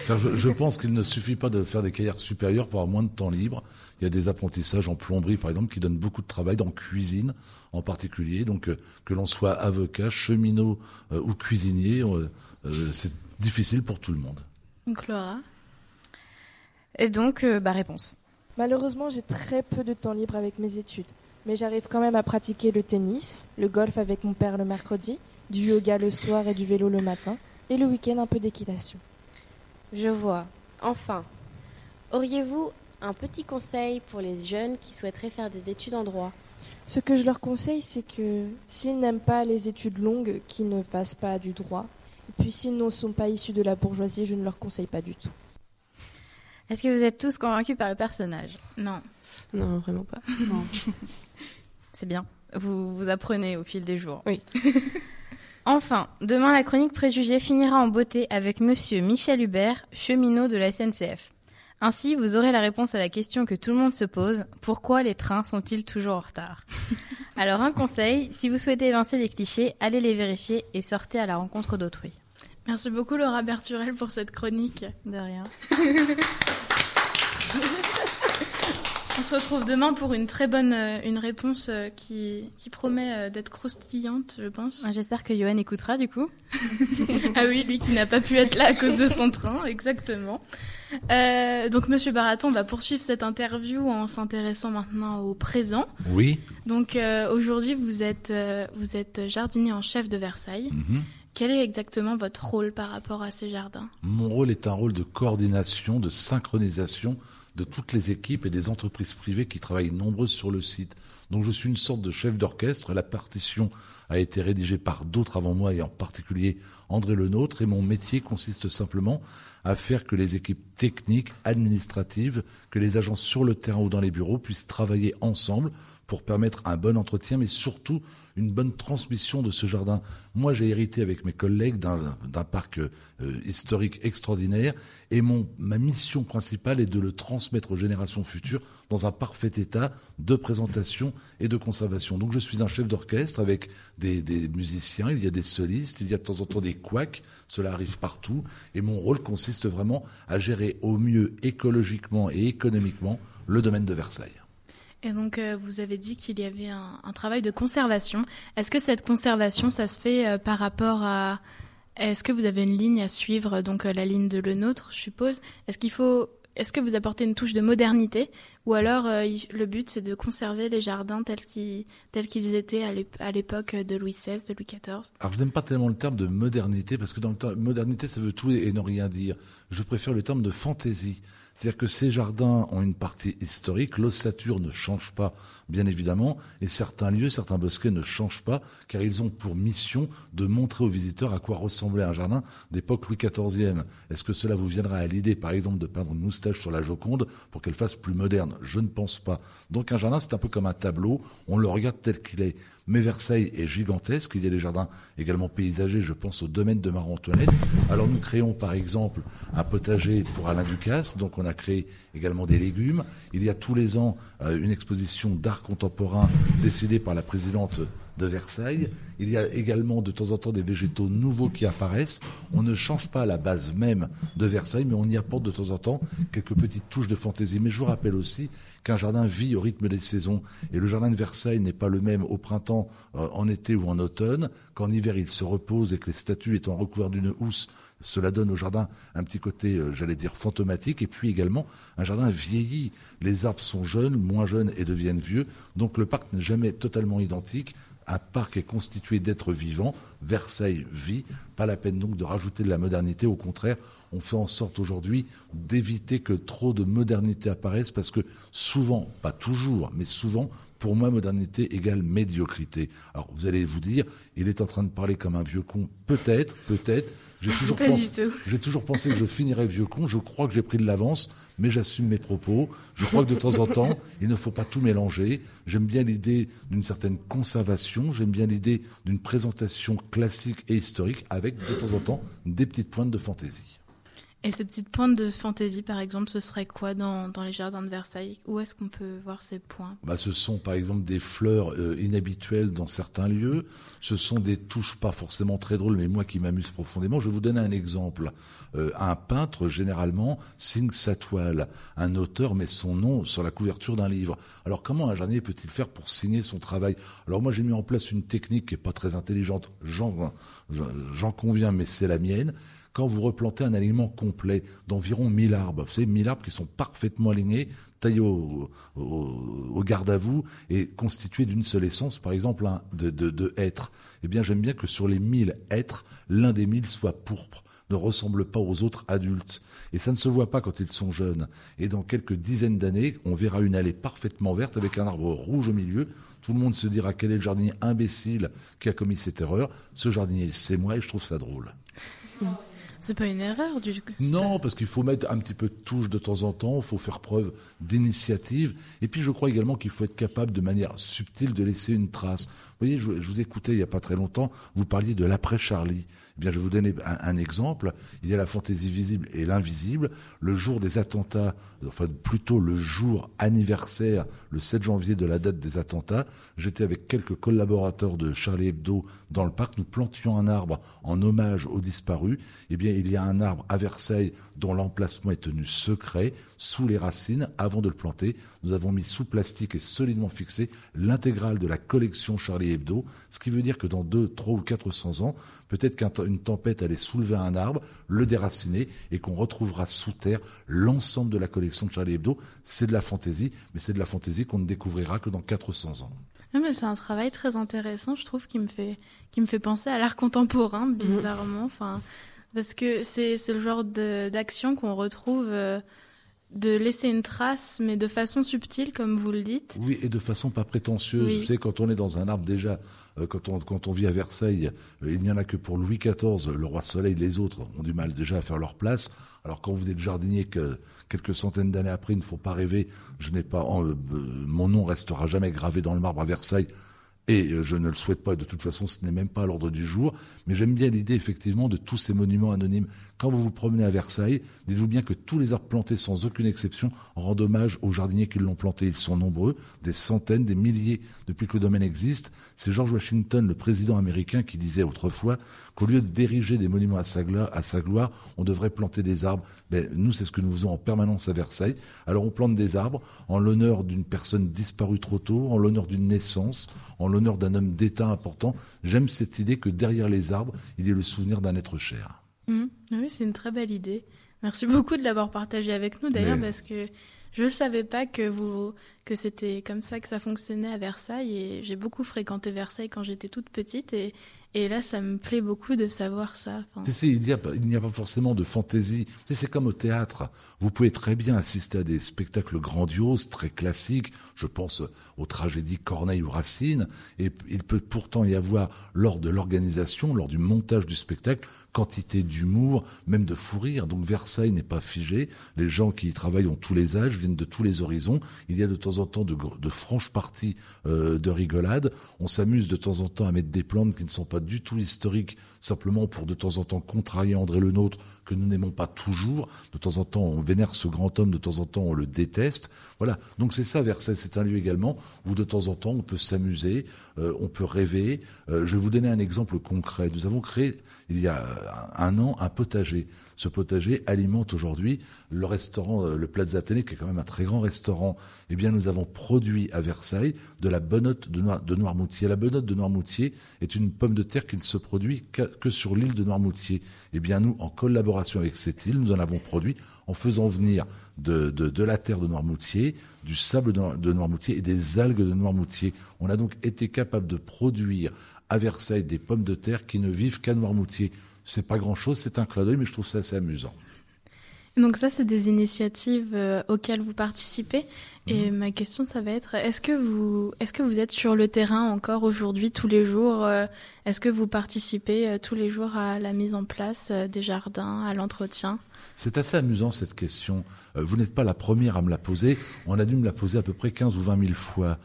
je, pense qu'il ne suffit pas de faire des carrières supérieures pour avoir moins de temps libre. Il y a des apprentissages en plomberie, par exemple, qui donnent beaucoup de travail, dans cuisine en particulier. Donc, euh, que l'on soit avocat, cheminot euh, ou cuisinier, euh, c'est difficile pour tout le monde. Donc, Laura? Et donc, bah, réponse. Malheureusement, j'ai très peu de temps libre avec mes études mais j'arrive quand même à pratiquer le tennis, le golf avec mon père le mercredi, du yoga le soir et du vélo le matin, et le week-end un peu d'équitation. Je vois. Enfin, auriez-vous un petit conseil pour les jeunes qui souhaiteraient faire des études en droit? Ce que je leur conseille, c'est que s'ils n'aiment pas les études longues, qu'ils ne fassent pas du droit. Et puis s'ils ne sont pas issus de la bourgeoisie, je ne leur conseille pas du tout. Est-ce que vous êtes tous convaincus par le personnage? Non. Non, vraiment pas. Non. C'est bien. Vous, vous apprenez au fil des jours. Oui. enfin, demain, la chronique préjugée finira en beauté avec monsieur Michel Hubert, cheminot de la SNCF. Ainsi, vous aurez la réponse à la question que tout le monde se pose pourquoi les trains sont-ils toujours en retard? Alors, un conseil si vous souhaitez évincer les clichés, allez les vérifier et sortez à la rencontre d'autrui. Merci beaucoup, Laura Berturel, pour cette chronique. De rien. On se retrouve demain pour une très bonne euh, une réponse euh, qui, qui promet euh, d'être croustillante, je pense. Ah, j'espère que Johan écoutera du coup. ah oui, lui qui n'a pas pu être là à cause de son train, exactement. Euh, donc Monsieur Baraton va poursuivre cette interview en s'intéressant maintenant au présent. Oui. Donc aujourd'hui vous êtes vous êtes jardinier en chef de Versailles. Mhm. Quel est exactement votre rôle par rapport à ces jardins? Mon rôle est un rôle de coordination, de synchronisation de toutes les équipes et des entreprises privées qui travaillent nombreuses sur le site. Donc je suis une sorte de chef d'orchestre. La partition a été rédigée par d'autres avant moi et en particulier André Lenôtre et mon métier consiste simplement à faire que les équipes techniques, administratives, que les agents sur le terrain ou dans les bureaux puissent travailler ensemble pour permettre un bon entretien, mais surtout une bonne transmission de ce jardin. Moi, j'ai hérité avec mes collègues d'un parc euh, historique extraordinaire, et mon, ma mission principale est de le transmettre aux générations futures dans un parfait état de présentation et de conservation. Donc, je suis un chef d'orchestre avec des, des, musiciens, il y a des solistes, il y a de temps en temps des couacs, cela arrive partout, et mon rôle consiste vraiment à gérer au mieux écologiquement et économiquement le domaine de Versailles. Et donc, euh, vous avez dit qu'il y avait un, travail de conservation. Est-ce que cette conservation, ça se fait euh, par rapport à... Est-ce que vous avez une ligne à suivre, donc euh, la ligne de le nôtre, je suppose? Est-ce qu'il faut... Est-ce que vous apportez une touche de modernité? Ou alors le but c'est de conserver les jardins tels qu'ils tels qu'ils étaient à l'époque de Louis XVI, de Louis XIV Alors je n'aime pas tellement le terme de modernité parce que dans le terme modernité ça veut tout et, ne rien dire. Je préfère le terme de fantaisie C'est-à-dire que ces jardins ont une partie historique, l'ossature ne change pas, bien évidemment, et certains lieux, certains bosquets ne changent pas, car ils ont pour mission de montrer aux visiteurs à quoi ressemblait un jardin d'époque Louis XIV. Est-ce que cela vous viendra à l'idée, par exemple, de peindre une moustache sur la Joconde pour qu'elle fasse plus moderne? Je ne pense pas. Donc un jardin, c'est un peu comme un tableau, on le regarde tel qu'il est. Mais Versailles est gigantesque, il y a des jardins également paysagers, je pense au domaine de Marie-Antoinette. Alors nous créons par exemple un potager pour Alain Ducasse, donc on a créé également des légumes. Il y a tous les ans euh, une exposition d'art contemporain décidée par la présidente de Versailles. Il y a également de temps en temps des végétaux nouveaux qui apparaissent. On ne change pas la base même de Versailles, mais on y apporte de temps en temps quelques petites touches de fantaisie. Mais je vous rappelle aussi qu'un jardin vit au rythme des saisons. Et le jardin de Versailles n'est pas le même au printemps, euh, en été ou en automne, qu'en hiver il se repose et que les statues étant recouvertes d'une housse cela donne au jardin un petit côté, euh, j'allais dire, fantomatique. Et puis également, un jardin vieillit. Les arbres sont jeunes, moins jeunes et deviennent vieux. Donc le parc n'est jamais totalement identique. Un parc est constitué d'êtres vivants. Versailles vit. Pas la peine donc de rajouter de la modernité. Au contraire, on fait en sorte aujourd'hui d'éviter que trop de modernité apparaisse parce que souvent, pas toujours, mais souvent, pour moi, modernité égale médiocrité. Alors vous allez vous dire, il est en train de parler comme un vieux con. Peut-être, peut-être. J'ai toujours, pensé, j'ai toujours pensé que je finirais vieux con. Je crois que j'ai pris de l'avance, mais j'assume mes propos. Je crois que de temps en temps, il ne faut pas tout mélanger. J'aime bien l'idée d'une certaine conservation. J'aime bien l'idée d'une présentation classique et historique avec de temps en temps des petites pointes de fantaisie. Et ces petites pointes de fantaisie, par exemple, ce serait quoi dans, dans les jardins de Versailles? Où est-ce qu'on peut voir ces pointes? Bah, Ce sont par exemple des fleurs euh, inhabituelles dans certains lieux. Ce sont des touches pas forcément très drôles, mais moi qui m'amuse profondément. Je vais vous donner un exemple. Euh, un peintre, généralement, signe sa toile. Un auteur met son nom sur la couverture d'un livre. Alors comment un jardinier peut-il faire pour signer son travail? Alors moi j'ai mis en place une technique qui est pas très intelligente. J'en conviens, mais c'est la mienne quand vous replantez un alignement complet d'environ 1000 arbres, vous savez, 1000 arbres qui sont parfaitement alignés, taillés au, garde à vous et constitués d'une seule essence, par exemple un, de, de, de hêtres, eh bien j'aime bien que sur les 1000 êtres, l'un des 1000 soit pourpre ne ressemble pas aux autres adultes. Et ça ne se voit pas quand ils sont jeunes. Et dans quelques dizaines d'années, on verra une allée parfaitement verte avec un arbre rouge au milieu. Tout le monde se dira quel est le jardinier imbécile qui a commis cette erreur. Ce jardinier, c'est moi et je trouve ça drôle. C'est pas une erreur du coup. Non, parce qu'il faut mettre un petit peu de touche de temps en temps, il faut faire preuve d'initiative. Et puis je crois également qu'il faut être capable de manière subtile de laisser une trace. Vous voyez, je, vous écoutais il n'y a pas très longtemps, vous parliez de l'après-Charlie. Eh bien, je vais vous donner un, exemple. Il y a la fantaisie visible et l'invisible. Le jour des attentats, enfin plutôt le jour anniversaire, le 7 janvier de la date des attentats, j'étais avec quelques collaborateurs de Charlie Hebdo dans le parc. Nous plantions un arbre en hommage aux disparus. Eh bien, il y a un arbre à Versailles dont l'emplacement est tenu secret, sous les racines, avant de le planter. Nous avons mis sous plastique et solidement fixé l'intégrale de la collection Charlie Hebdo, ce qui veut dire que dans deux, trois ou quatre cents ans, peut-être qu'une tempête allait soulever un arbre, le déraciner, et qu'on retrouvera sous terre l'ensemble de la collection de Charlie Hebdo. C'est de la fantaisie, mais c'est de la fantaisie qu'on ne découvrira que dans 400 ans. mais c'est un travail très intéressant, je trouve, qui me fait, qui me fait penser à l'art contemporain, bizarrement. Enfin, parce que c'est le genre d'action qu'on retrouve euh, de laisser une trace, mais de façon subtile, comme vous le dites. Oui, et de façon pas prétentieuse. Vous savez, quand on est dans un arbre déjà, euh, quand, on, quand on vit à Versailles, euh, il n'y en a que pour Louis XIV, le roi Soleil, les autres ont du mal déjà à faire leur place. Alors quand vous êtes jardinier, que quelques centaines d'années après, il ne faut pas rêver. Je n'ai pas, mon nom restera jamais gravé dans le marbre à Versailles et euh, je ne le souhaite pas, de toute façon ce n'est même pas à l'ordre du jour, mais j'aime bien l'idée effectivement de tous ces monuments anonymes. Quand vous vous promenez à Versailles, dites-vous bien que tous les arbres plantés sans aucune exception rendent hommage aux jardiniers qui l'ont planté. Ils sont nombreux, des centaines, des milliers depuis que le domaine existe. C'est George Washington, le président américain, qui disait autrefois qu'au lieu de diriger des monuments à sa, gloire, on devrait planter des arbres. Ben, nous, c'est ce que nous faisons en permanence à Versailles. Alors on plante des arbres en l'honneur d'une personne disparue trop tôt, en l'honneur d'une naissance, en l'honneur d'un homme d'État important. J'aime cette idée que derrière les arbres, il y ait le souvenir d'un être cher. Mmh. Oui, c'est une très belle idée. Merci beaucoup de l'avoir partagé avec nous d'ailleurs parce que je ne savais pas que vous que c'était comme ça que ça fonctionnait à Versailles et j'ai beaucoup fréquenté Versailles quand j'étais toute petite et, Et là, ça me plaît beaucoup de savoir ça. Enfin... il n'y a, a, pas forcément de fantaisie. C'est comme au théâtre. Vous pouvez très bien assister à des spectacles grandioses, très classiques. Je pense aux tragédies Corneille ou Racine. Et il peut pourtant y avoir, lors de l'organisation, lors du montage du spectacle, quantité d'humour, même de fou rire. Donc Versailles n'est pas figé. Les gens qui y travaillent ont tous les âges, viennent de tous les horizons. Il y a de temps en temps de, de franches parties euh, de rigolade. On s'amuse de temps en temps à mettre des plantes qui ne sont pas du tout historiques, simplement pour de temps en temps contrarier André Le Nôtre, que nous n'aimons pas toujours. De temps en temps, on vénère ce grand homme, de temps en temps, on le déteste. Voilà. Donc c'est ça, Versailles. C'est un lieu également où de temps en temps, on peut s'amuser, euh, on peut rêver. Euh, je vais vous donner un exemple concret. Nous avons créé, il y a un an, un potager. Ce potager alimente aujourd'hui le restaurant, euh, le Plaza Athénée, qui est quand même un très grand restaurant. Eh bien, nous avons produit à Versailles de la bonote de, de Noirmoutier. La bonote de Noirmoutier est une pomme de terre qui ne se produit que sur l'île de Noirmoutier. Eh bien, nous, en collaboration avec cette île, nous en avons produit en faisant venir de, de, de, la terre de Noirmoutier, du sable de Noirmoutier et des algues de Noirmoutier. On a donc été capable de produire à Versailles des pommes de terre qui ne vivent qu'à Noirmoutier. C'est pas grand chose, c'est un clin d'œil, mais je trouve ça assez amusant. Donc ça, c'est des initiatives euh, auxquelles vous participez. Et mhm. ma question, ça va être est-ce que vous est-ce que vous êtes sur le terrain encore aujourd'hui tous les jours euh, Est-ce que vous participez euh, tous les jours à la mise en place des jardins, à l'entretien? C'est assez amusant cette question. vous n'êtes pas la première à me la poser. On a dû me la poser à peu près 15 ou 20 000 fois.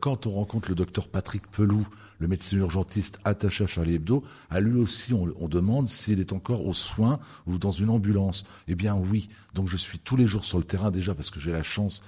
quand on rencontre le docteur Patrick Peloux, le médecin urgentiste attaché à Charlie Hebdo, à lui aussi on, on demande s'il est encore aux soins ou dans une ambulance. Eh bien oui. Donc je suis tous les jours sur le terrain déjà parce que j'ai la chance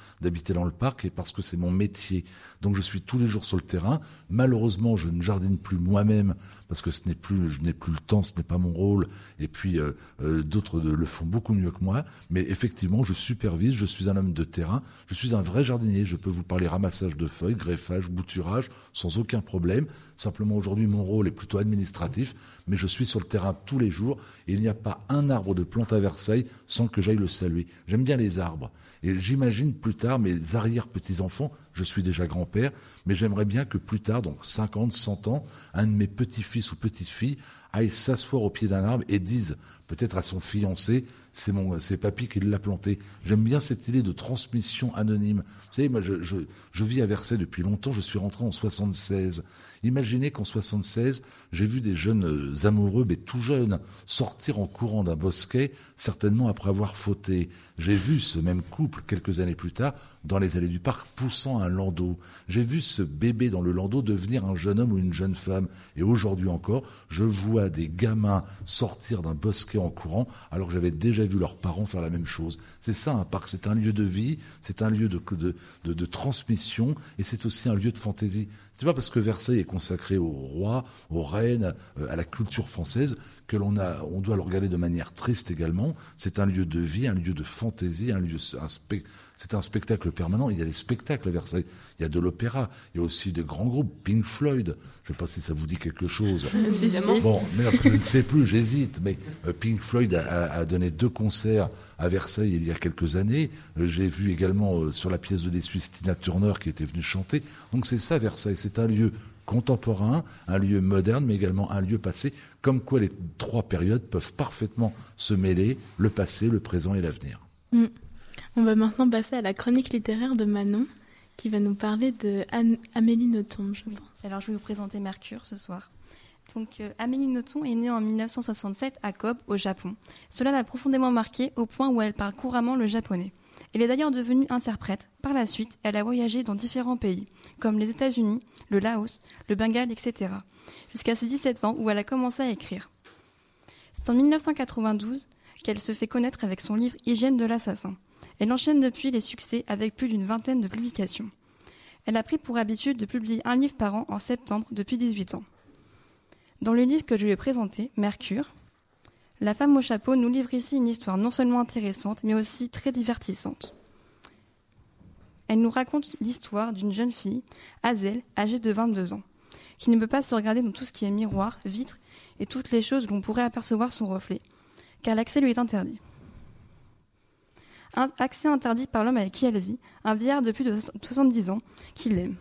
dans le parc et parce que c'est mon métier. Donc je suis tous les jours sur le terrain. Malheureusement, je ne jardine plus moi-même parce que ce n'est plus, je n'ai plus le temps, ce n'est pas mon rôle. Et puis euh, euh, d'autres le font beaucoup mieux que moi. Mais effectivement, je supervise. Je suis un homme de terrain. Je suis un vrai jardinier. Je peux vous parler ramassage de feuilles, greffage, bouturage, sans aucun problème. Simplement aujourd'hui, mon rôle est plutôt administratif, mais je suis sur le terrain tous les jours. Et il n'y a pas un arbre de plante à Versailles sans que j'aille le saluer. J'aime bien les arbres. Et j'imagine plus tard mes arrière-petits-enfants, je suis déjà grand-père, mais j'aimerais bien que plus tard, donc 50, 100 ans, un de mes petits-fils ou petites-filles aille s'asseoir au pied d'un arbre et dise peut-être à son fiancé, c'est mon, c'est papy qui l'a planté. J'aime bien cette idée de transmission anonyme. Vous savez, moi, je, vis à Versailles depuis longtemps. Je suis rentré en 76. Imaginez qu'en 76, j'ai vu des jeunes euh, amoureux, mais tout jeunes, sortir en courant d'un bosquet, certainement après avoir fauté. J'ai vu ce même couple quelques années plus tard dans les allées du parc poussant un landau. J'ai vu ce bébé dans le landau devenir un jeune homme ou une jeune femme. Et aujourd'hui encore, je vois des gamins sortir d'un bosquet en courant alors que j'avais déjà vu leurs parents faire la même chose. C'est ça un parc, c'est un lieu de vie, c'est un lieu de, de, de, transmission et c'est aussi un lieu de fantaisie. C'est pas parce que Versailles est consacré au roi, aux reines, euh, à la culture française que l'on a, on doit le regarder de manière triste également. C'est un lieu de vie, un lieu de fantaisie, un lieu, un c'est un spectacle permanent. Il y a des spectacles à Versailles. Il y a de l'opéra. Il y a aussi des grands groupes. Pink Floyd. Je ne sais pas si ça vous dit quelque chose. Bon, mais je ne sais plus, j'hésite. Mais euh, Pink Floyd a, a, donné deux concerts à Versailles il y a quelques années. Euh, j'ai vu également euh, sur la pièce de Les Suisses Tina Turner qui était venue chanter. Donc c'est ça Versailles. C'est un lieu contemporain, un lieu moderne, mais également un lieu passé, comme quoi les trois périodes peuvent parfaitement se mêler, le passé, le présent et l'avenir. Mm. On va maintenant passer à la chronique littéraire de Manon, qui va nous parler de Amélie Nothomb, je pense. Alors je vais vous présenter Mercure ce soir. Donc euh, Amélie Nothomb est née en 1967 à Kobe, au Japon. Cela l'a profondément marquée au point où elle parle couramment le japonais. Elle est d'ailleurs devenue interprète. Par la suite, elle a voyagé dans différents pays, comme les États-Unis, le Laos, le Bengale, etc., jusqu'à ses 17 ans où elle a commencé à écrire. C'est en 1992 qu'elle se fait connaître avec son livre Hygiène de l'assassin. Elle enchaîne depuis les succès avec plus d'une vingtaine de publications. Elle a pris pour habitude de publier un livre par an en septembre depuis 18 ans. Dans le livre que je lui ai présenté, Mercure, la femme au chapeau nous livre ici une histoire non seulement intéressante, mais aussi très divertissante. Elle nous raconte l'histoire d'une jeune fille, Hazel, âgée de 22 ans, qui ne peut pas se regarder dans tout ce qui est miroir, vitre et toutes les choses où l'on pourrait apercevoir son reflet, car l'accès lui est interdit accès interdit par l'homme avec qui elle vit, un vieillard de plus de 70 ans, qui l'aime.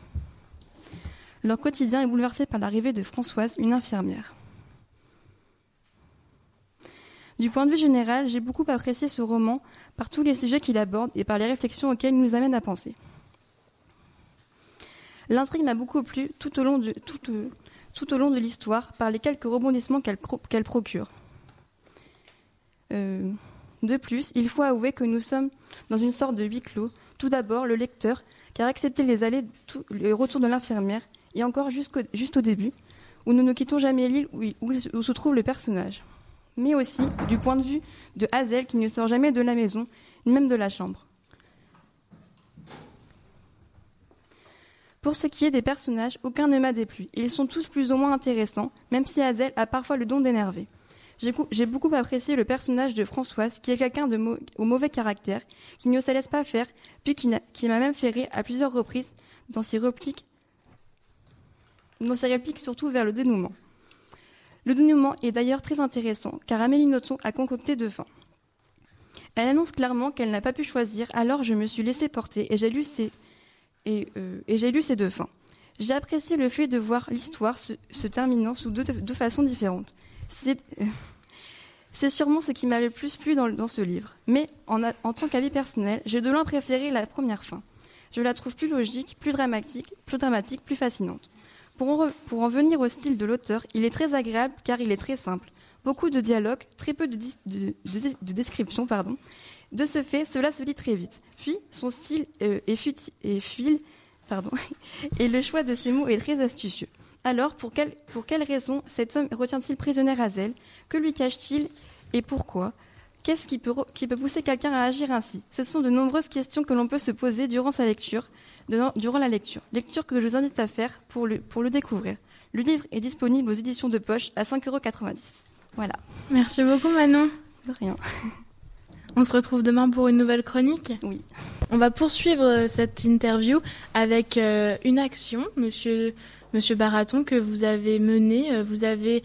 Leur quotidien est bouleversé par l'arrivée de Françoise, une infirmière. Du point de vue général, j'ai beaucoup apprécié ce roman par tous les sujets qu'il aborde et par les réflexions auxquelles il nous amène à penser. L'intrigue m'a beaucoup plu tout au long de, de l'histoire par les quelques rebondissements qu'elle procure. Euh, de plus, il faut avouer que nous sommes dans une sorte de huis clos. Tout d'abord, le lecteur, car accepter les allées, le de l'infirmière, et encore juste au début, où nous ne quittons jamais l'île où, se trouve le personnage. Mais aussi du point de vue de Hazel qui ne sort jamais de la maison, ni même de la chambre. Pour ce qui est des personnages, aucun ne m'a déplu. Ils sont tous plus ou moins intéressants, même si Hazel a parfois le don d'énerver. J'ai beaucoup apprécié le personnage de Françoise, qui est quelqu'un au mauvais caractère, qui ne se laisse pas faire, puis qui m'a même fait rire à plusieurs reprises dans ses répliques, dans ses répliques surtout vers le dénouement. Le dénouement est d'ailleurs très intéressant, car Amélie Nothomb a concocté deux fins. Elle annonce clairement qu'elle n'a pas pu choisir, alors je me suis laissée porter et j'ai lu ces, euh, deux fins. J'ai apprécié le fait de voir l'histoire se, terminant sous deux, façons différentes. C'est, sûrement ce qui m'a le plus plu dans, ce livre. Mais en, tant qu'avis personnel, j'ai de loin préféré la première fin. Je la trouve plus logique, plus dramatique, plus dramatique, plus fascinante. Pour en, venir au style de l'auteur, il est très agréable car il est très simple. Beaucoup de dialogues, très peu de, de, de, descriptions, pardon. De ce fait, cela se lit très vite. Puis, son style euh, est, fut, est fil, pardon, et le choix de ses mots est très astucieux. Alors, pour quelle, pour quelle raison cet homme retient-il prisonnière Hazel Que lui cache-t-il? Et pourquoi? Qu'est-ce qui peut, qui peut pousser quelqu'un à agir ainsi? Ce sont de nombreuses questions que l'on peut se poser durant sa lecture, durant la lecture. Lecture que je vous invite à faire pour le, pour le découvrir. Le livre est disponible aux éditions de poche à 5,90€. Voilà. Merci beaucoup Manon. De rien. On se retrouve demain pour une nouvelle chronique? Oui. On va poursuivre euh, cette interview avec euh, une action, monsieur Monsieur Baraton, que vous avez mené. Euh, vous avez,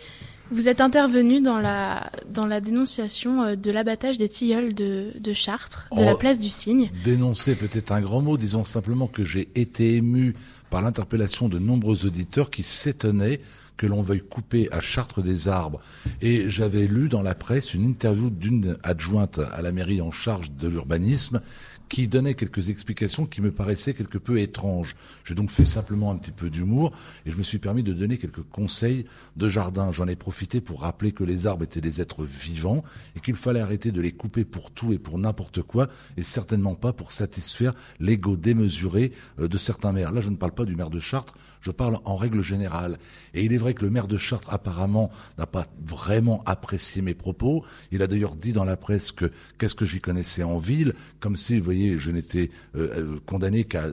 vous êtes intervenu dans la dans la dénonciation euh, de l'abattage des tilleuls de, de Chartres, de la oh, place du Cygne. Dénoncer peut-être un grand mot. Disons simplement que j'ai été ému par l'interpellation de nombreux auditeurs qui s'étonnaient que l'on veuille couper à Chartres des arbres. Et j'avais lu dans la presse une interview d'une adjointe à la mairie en charge de l'urbanisme qui donnait quelques explications qui me paraissaient quelque peu étranges. J'ai donc fait simplement un petit peu d'humour et je me suis permis de donner quelques conseils de jardin. J'en ai profité pour rappeler que les arbres étaient des êtres vivants et qu'il fallait arrêter de les couper pour tout et pour n'importe quoi et certainement pas pour satisfaire l'ego démesuré euh, de certains maires. Là, je ne parle pas du maire de Chartres, je parle en règle générale. Et il est vrai que le maire de Chartres apparemment n'a pas vraiment apprécié mes propos. Il a d'ailleurs dit dans la presse que qu'est-ce que j'y connaissais en ville, comme si, vous voyez, je n'étais euh, euh, condamné qu'à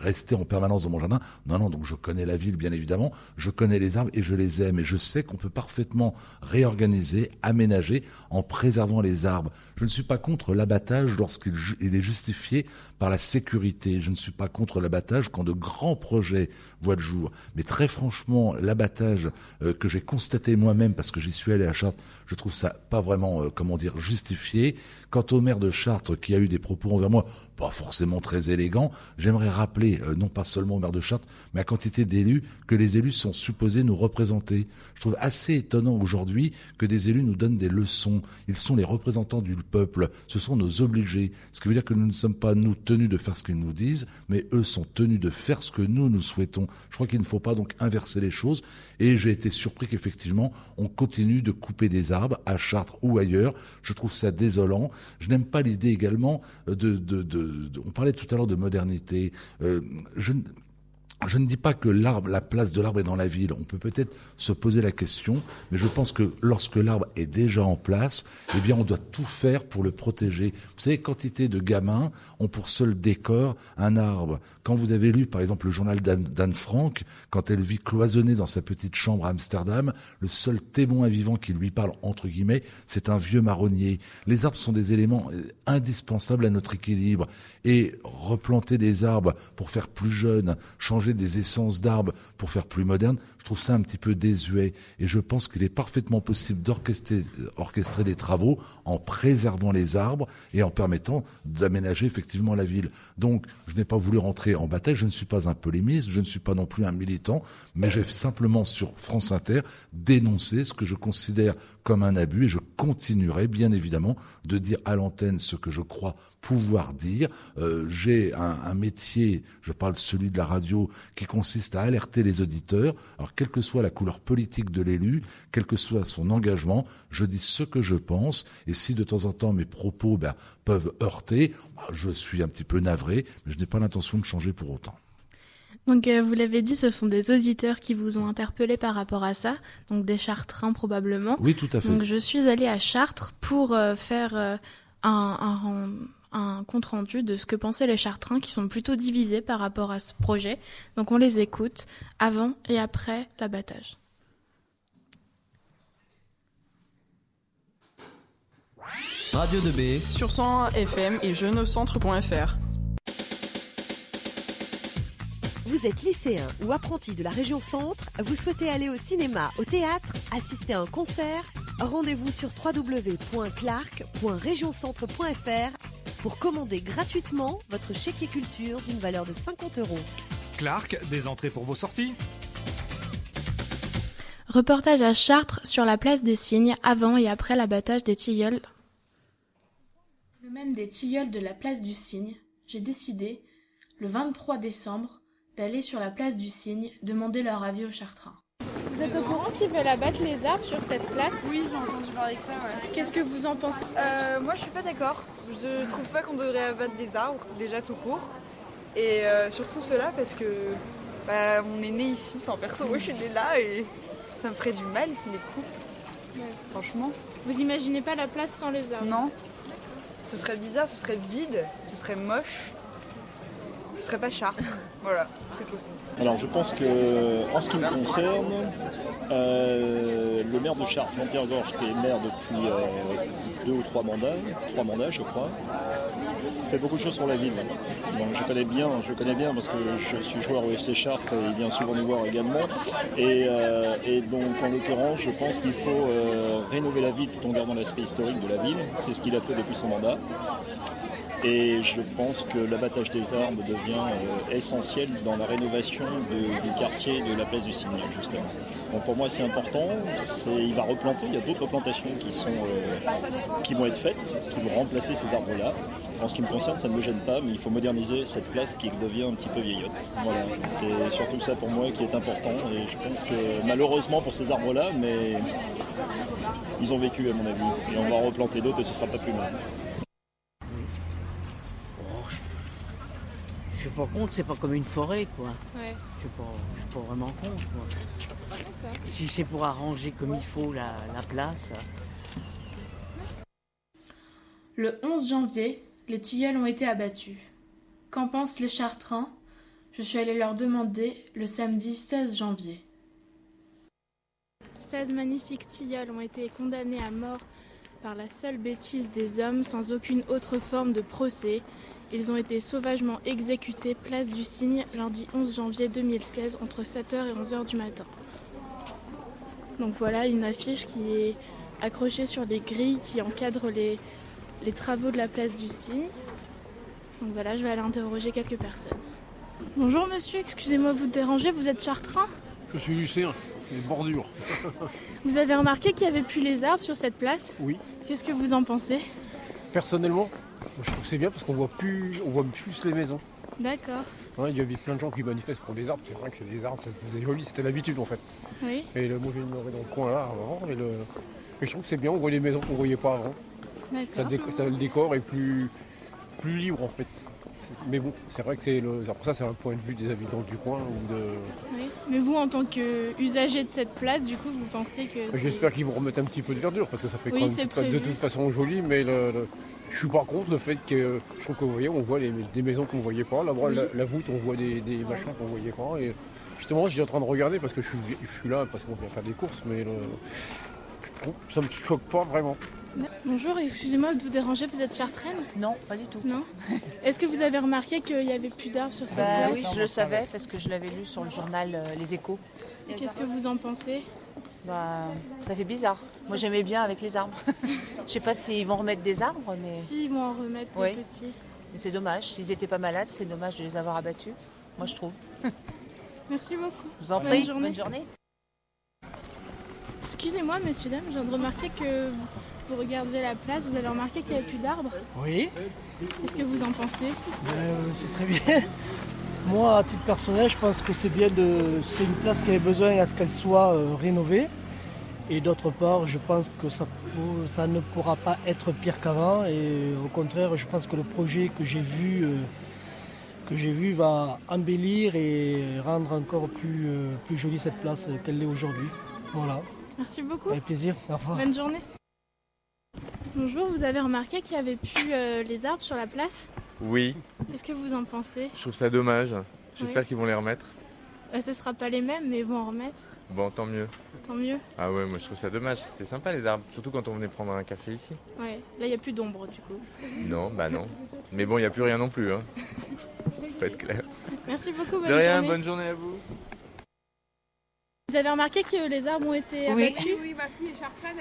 rester en permanence dans mon jardin. Non, non, donc je connais la ville, bien évidemment, je connais les arbres et je les aime. Et je sais qu'on peut parfaitement réorganiser, aménager en préservant les arbres. Je ne suis pas contre l'abattage lorsqu'il est justifié par la sécurité. Je ne suis pas contre l'abattage quand de grands projets voient le jour. Mais très franchement, l'abattage euh, que j'ai constaté moi-même parce que j'y suis allé à Chartres, je trouve ça pas vraiment, comment dire, justifié. Quant au maire de Chartres qui a eu des propos envers moi, pas forcément très élégant. J'aimerais rappeler, euh, non pas seulement au maire de Chartres, mais à quantité d'élus, que les élus sont supposés nous représenter. Je trouve assez étonnant aujourd'hui que des élus nous donnent des leçons. Ils sont les représentants du peuple, ce sont nos obligés. Ce qui veut dire que nous ne sommes pas, nous, tenus de faire ce qu'ils nous disent, mais eux sont tenus de faire ce que nous, nous souhaitons. Je crois qu'il ne faut pas donc inverser les choses. Et j'ai été surpris qu'effectivement, on continue de couper des arbres à Chartres ou ailleurs. Je trouve ça désolant. Je n'aime pas l'idée également de, on parlait tout à l'heure de modernité. Euh, je, je ne dis pas que l'arbre, la place de l'arbre est dans la ville. On peut peut-être se poser la question, mais je pense que lorsque l'arbre est déjà en place, eh bien, on doit tout faire pour le protéger. Vous savez, quantité de gamins ont pour seul décor un arbre. Quand vous avez lu, par exemple, le journal d'Anne Frank, quand elle vit cloisonnée dans sa petite chambre à Amsterdam, le seul témoin vivant qui lui parle, entre guillemets, c'est un vieux marronnier. Les arbres sont des éléments euh, indispensables à notre équilibre. Et replanter des arbres pour faire plus jeune, changer des essences d'arbres pour faire plus moderne, je trouve ça un petit peu désuet. Et je pense qu'il est parfaitement possible d'orchestrer orchestrer des travaux en préservant les arbres et en permettant d'aménager effectivement la ville. Donc, je n'ai pas voulu rentrer en bataille. Je ne suis pas un polémiste, je ne suis pas non plus un militant, mais j'ai simplement sur France Inter dénoncé ce que je considère comme un abus et je continuerai bien évidemment de dire à l'antenne ce que je crois pouvoir dire. Euh, j'ai un, un, métier, je parle celui de la radio, qui consiste à alerter les auditeurs. Alors, quelle que soit la couleur politique de l'élu, quel que soit son engagement, je dis ce que je pense. Et si de temps en temps mes propos ben, peuvent heurter, ben, je suis un petit peu navré, mais je n'ai pas l'intention de changer pour autant. Donc euh, vous l'avez dit, ce sont des auditeurs qui vous ont interpellé par rapport à ça, donc des Chartrains probablement. Oui, tout à fait. Donc je suis allée à Chartres pour euh, faire un, un, un compte rendu de ce que pensaient les Chartrains qui sont plutôt divisés par rapport à ce projet. Donc on les écoute avant et après l'abattage. Radio 2B sur 101 FM et jeuneaucentre.fr. Vous êtes lycéen ou apprenti de la région Centre, vous souhaitez aller au cinéma, au théâtre, assister à un concert Rendez-vous sur www.clark.regioncentre.fr pour commander gratuitement votre chéquier culture d'une valeur de 50 euros. Clark, des entrées pour vos sorties Reportage à Chartres sur la place des Cygnes avant et après l'abattage des tilleuls. Le même des tilleuls de la place du Cygne, j'ai décidé, le 23 décembre, d'aller sur la place du Cygne demander leur avis aux Chartrains. Vous êtes au courant qu'ils veulent abattre les arbres sur cette place Oui, j'ai entendu parler de ça. Ouais. Qu'est-ce que vous en pensez euh, Moi, je suis pas d'accord. Je trouve pas qu'on devrait abattre des arbres, déjà tout court. Et euh, surtout ceux-là, parce que bah, on est né ici. Enfin, perso, moi, je suis né là et ça me ferait du mal qu'ils les coupent. Ouais. Franchement. Vous imaginez pas la place sans les arbres Non. Ce serait bizarre, ce serait vide, ce serait moche. Ce serait pas Chartres. voilà, c'est tout. Alors je pense que en ce qui me concerne, euh, le maire de Chartres, Jean-Pierre Gorge, qui est maire depuis euh, deux ou trois mandats, trois mandats je crois, fait beaucoup de choses pour la ville. Donc je connais bien, je connais bien parce que je suis joueur au FC Chartres et il vient souvent nous voir également. Et, euh, et donc en l'occurrence, je pense qu'il faut euh, rénover la ville tout en gardant l'aspect historique de la ville. C'est ce qu'il a fait depuis son mandat. Et je pense que l'abattage des arbres devient euh, essentiel dans la rénovation du quartier de la place du Cygne, justement. Donc pour moi, c'est important. Il va replanter. Il y a d'autres plantations qui, sont, euh, vont être faites, qui vont remplacer ces arbres-là. En ce qui me concerne, ça ne me gêne pas, mais il faut moderniser cette place qui devient un petit peu vieillotte. C'est surtout ça pour moi qui est important. Et je pense que malheureusement pour ces arbres-là, mais ils ont vécu à mon avis. Et on va replanter d'autres et ce sera pas plus mal. Suis pas contre, c'est pas comme une forêt quoi. Ouais. Je suis pas, je suis pas vraiment contre quoi. Si c'est pour arranger comme il faut la, la place. Le 11 janvier, les tilleuls ont été abattus. Qu'en pensent les Chartrains Je suis allée leur demander le samedi 16 janvier. 16 magnifiques tilleuls ont été condamnés à mort par la seule bêtise des hommes sans aucune autre forme de procès. Ils ont été sauvagement exécutés place du Cygne lundi 11 janvier 2016 entre 7h et 11h du matin. Donc voilà une affiche qui est accrochée sur les grilles qui encadrent les, les travaux de la place du Cygne. Donc voilà, je vais aller interroger quelques personnes. Bonjour monsieur, excusez-moi de vous déranger, vous êtes chartrain Je suis lycéen, c'est bordure. vous avez remarqué qu'il n'y avait plus les arbres sur cette place? Oui. Qu'est-ce que vous en pensez? Personnellement, je trouve que c'est bien parce qu'on voit plus, on voit plus les maisons. D'accord. Ouais, il y avait plein de gens qui manifestent pour des arbres. C'est vrai que c'est des arbres, c'est joli, c'était l'habitude en fait. Oui. Et le, moi j'ai dans le coin là avant, et, le, et je trouve que c'est bien, on voit les maisons qu'on voyait pas avant. Ça, déco, ça, le décor est plus, plus libre en fait. Mais bon, c'est vrai que c'est le, pour ça c'est un point de vue des habitants du coin ou de. Oui. Mais vous, en tant qu'usager de cette place, du coup, vous pensez que. J'espère qu'ils vont remettre un petit peu de verdure parce que ça fait oui, quand même de toute façon joli, mais le, le, je suis pas contre le fait que je trouve que vous voyez, on voit les, des maisons qu'on ne voyait pas. Là, oui. la, la, voûte, on voit des, des machins qu'on ne voyait pas. Et justement, je suis en train de regarder parce que je suis, je suis là parce qu'on vient faire des courses, mais le, ça me choque pas vraiment. Bonjour, excusez-moi de vous déranger, vous êtes chartraine? Non, pas du tout. Non? Est-ce que vous avez remarqué qu'il n'y avait plus d'arbres sur cette bah, place? Oui, je le savais parce que je l'avais lu sur le journal euh, Les Échos. Et qu'est-ce que vous en pensez? Bah, Ça fait bizarre. Moi j'aimais bien avec les arbres. je sais pas s'ils vont remettre des arbres, mais. Si, ils vont en remettre oui. des petits. Mais c'est dommage, s'ils n'étaient pas malades, c'est dommage de les avoir abattus. Moi je trouve. Merci beaucoup. Je vous en Bonne prie, journée. bonne journée. Excusez-moi, monsieur, dame, je viens de remarquer que vous, vous regardez la place, vous avez remarqué qu'il n'y avait plus d'arbres. Oui. Qu'est-ce que vous en pensez? Euh, C'est très bien. Moi, à titre personnel, je pense que c'est bien de. C'est une place qui avait besoin à ce qu'elle soit euh, rénovée. Et d'autre part, je pense que ça, ça, ne pourra pas être pire qu'avant. Et au contraire, je pense que le projet que j'ai vu, euh, que j'ai vu va embellir et rendre encore plus, euh, plus jolie cette place qu'elle l'est aujourd'hui. Voilà. Merci beaucoup. Avec plaisir. Au revoir. Bonne journée. Bonjour, vous avez remarqué qu'il n'y avait plus les arbres sur la place? Oui. Qu'est-ce que vous en pensez? Je trouve ça dommage. J'espère Oui. qu'ils vont les remettre. bah, Ce ne sera pas les mêmes, mais ils vont en remettre. Bon, tant mieux. Tant mieux. Ah ouais, moi je trouve ça dommage. C'était sympa les arbres, surtout quand on venait prendre un café ici. Ouais, là il n'y a plus d'ombre du coup. Non, bah non. Mais bon, il n'y a plus rien non plus. Hein. Faut être clair. Merci beaucoup, bonne De rien, journée. bonne journée à vous. Vous avez remarqué que les arbres ont été Oui. abattus? Oui, ma fille est chartraine,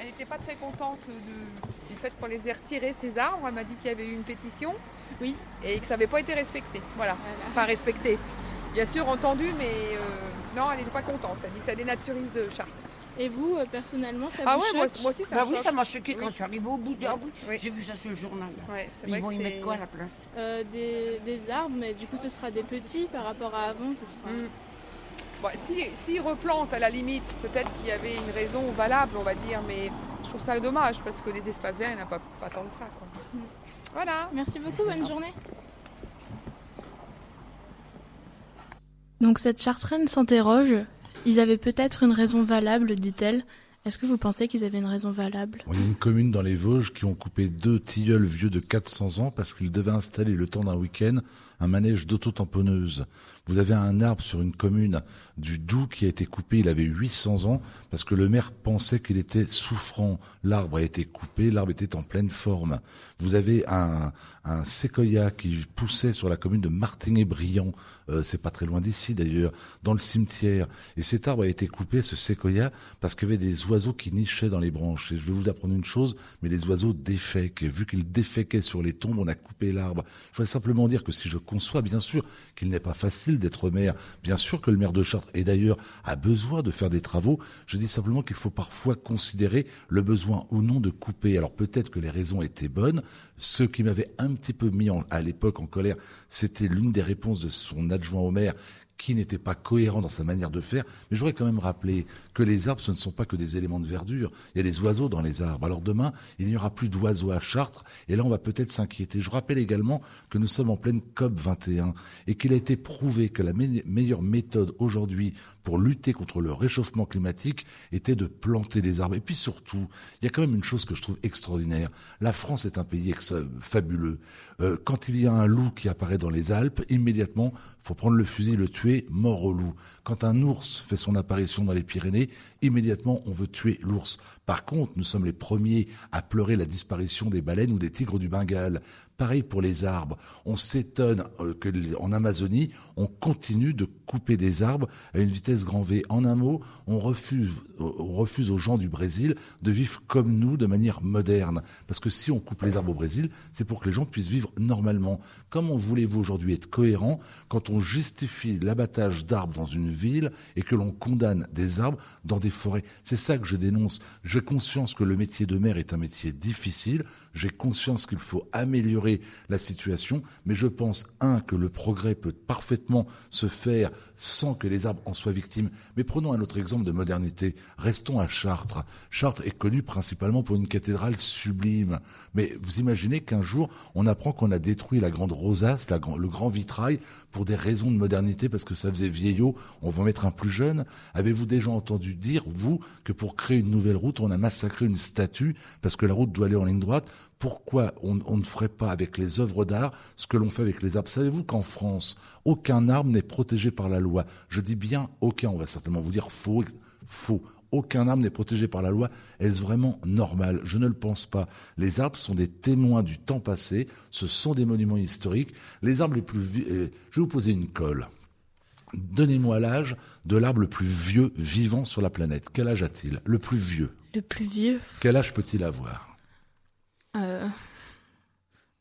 elle n'était pas très contente de- du fait qu'on les ait retirés, ces arbres. Elle m'a dit qu'il y avait eu une pétition oui. et que ça n'avait pas été respecté. Voilà, enfin respecté. Bien sûr, entendu, mais euh, non, elle n'était pas contente. Elle dit que ça dénaturise euh, Chartres. Et vous, euh, personnellement, ça Ah vous ouais, choque moi, moi aussi, ça bah me oui, choque. ça m'a choqué Oui. quand je suis arrivée au bout de. Oui. Ah oui, Oui. J'ai vu ça sur le journal. Ouais, Ils vont que y mettre quoi à la place? Euh, des, des arbres, mais du coup ce sera des petits par rapport à avant, ce sera... Mm. Bon, si, s'ils replantent à la limite, peut-être qu'il y avait une raison valable, on va dire, mais je trouve ça dommage parce que les espaces verts, il n'y en a pas, pas tant que ça. quoi. Voilà. Merci beaucoup, bonne journée. Donc cette chartraine s'interroge. Ils avaient peut-être une raison valable, dit-elle. Est-ce que vous pensez qu'ils avaient une raison valable? Il y a une commune dans les Vosges qui ont coupé deux tilleuls vieux de 400 ans parce qu'ils devaient installer le temps d'un week-end un manège d'auto-tamponneuse. Vous avez un arbre sur une commune du Doubs qui a été coupé, il avait 800 ans parce que le maire pensait qu'il était souffrant. L'arbre a été coupé, l'arbre était en pleine forme. Vous avez un, séquoia qui poussait sur la commune de Martigny-Briand, euh, c'est pas très loin d'ici d'ailleurs, dans le cimetière. Et cet arbre a été coupé, ce séquoia, parce qu'il y avait des oiseaux qui nichaient dans les branches. Et je vais vous apprendre une chose, mais les oiseaux défèquent. Vu qu'ils déféquaient sur les tombes, on a coupé l'arbre. Je voudrais simplement dire que si je conçois bien sûr qu'il n'est pas facile d'être maire, bien sûr que le maire de Chartres, et d'ailleurs, a besoin de faire des travaux, je dis simplement qu'il faut parfois considérer le besoin ou non de couper. Alors peut-être que les raisons étaient bonnes. Ce qui m'avait un petit peu mis à l'époque en colère, c'était l'une des réponses de son adjoint au maire qui n'était pas cohérent dans sa manière de faire. Mais je voudrais quand même rappeler que les arbres, ce ne sont pas que des éléments de verdure. Il y a des oiseaux dans les arbres. Alors demain, il n'y aura plus d'oiseaux à Chartres. Et là, on va peut-être s'inquiéter. Je rappelle également que nous sommes en pleine COP 21 et qu'il a été prouvé que la me- meilleure méthode aujourd'hui pour lutter contre le réchauffement climatique était de planter des arbres. Et puis surtout, il y a quand même une chose que je trouve extraordinaire. La France est un pays fabuleux. Euh, quand il y a un loup qui apparaît dans les Alpes, immédiatement, faut prendre le fusil, le tuer, mort au loup. Quand un ours fait son apparition dans les Pyrénées, immédiatement, on veut tuer l'ours. Par contre, nous sommes les premiers à pleurer la disparition des baleines ou des tigres du Bengale. Pareil pour les arbres. On s'étonne euh, que les- en Amazonie, on continue de couper des arbres à une vitesse grand V. En un mot, euh, on refuse aux gens du Brésil de vivre comme nous de manière moderne. Parce que si on coupe les arbres au Brésil, c'est pour que les gens puissent vivre normalement. Comment voulez-vous aujourd'hui être cohérent quand on justifie l'abattage d'arbres dans une ville et que l'on condamne des arbres dans des forêts? C'est ça que je dénonce. J'ai conscience que le métier de maire est un métier difficile. J'ai conscience qu'il faut améliorer la situation, mais je pense, un, que le progrès peut parfaitement se faire sans que les arbres en soient victimes. Mais prenons un autre exemple de modernité. Restons à Chartres. Chartres est connu principalement pour une cathédrale sublime. Mais vous imaginez qu'un jour, on apprend qu'on a détruit la grande rosace, le grand vitrail, pour des raisons de modernité, parce que ça faisait vieillot, on va mettre un plus jeune. Avez-vous déjà entendu dire, vous, que pour créer une nouvelle route, on a massacré une statue, parce que la route doit aller en ligne droite pourquoi on, on ne ferait pas avec les œuvres d'art ce que l'on fait avec les arbres? Savez-vous qu'en France, aucun arbre n'est protégé par la loi? Je dis bien aucun, on va certainement vous dire faux, faux. aucun arbre n'est protégé par la loi. Est-ce vraiment normal? Je ne le pense pas. Les arbres sont des témoins du temps passé, ce sont des monuments historiques. Les arbres les plus... Euh, je vais vous poser une colle. Donnez-moi l'âge de l'arbre le plus vieux vivant sur la planète. Quel âge a-t-il? Le plus vieux. Le plus vieux Quel âge peut-il avoir euh,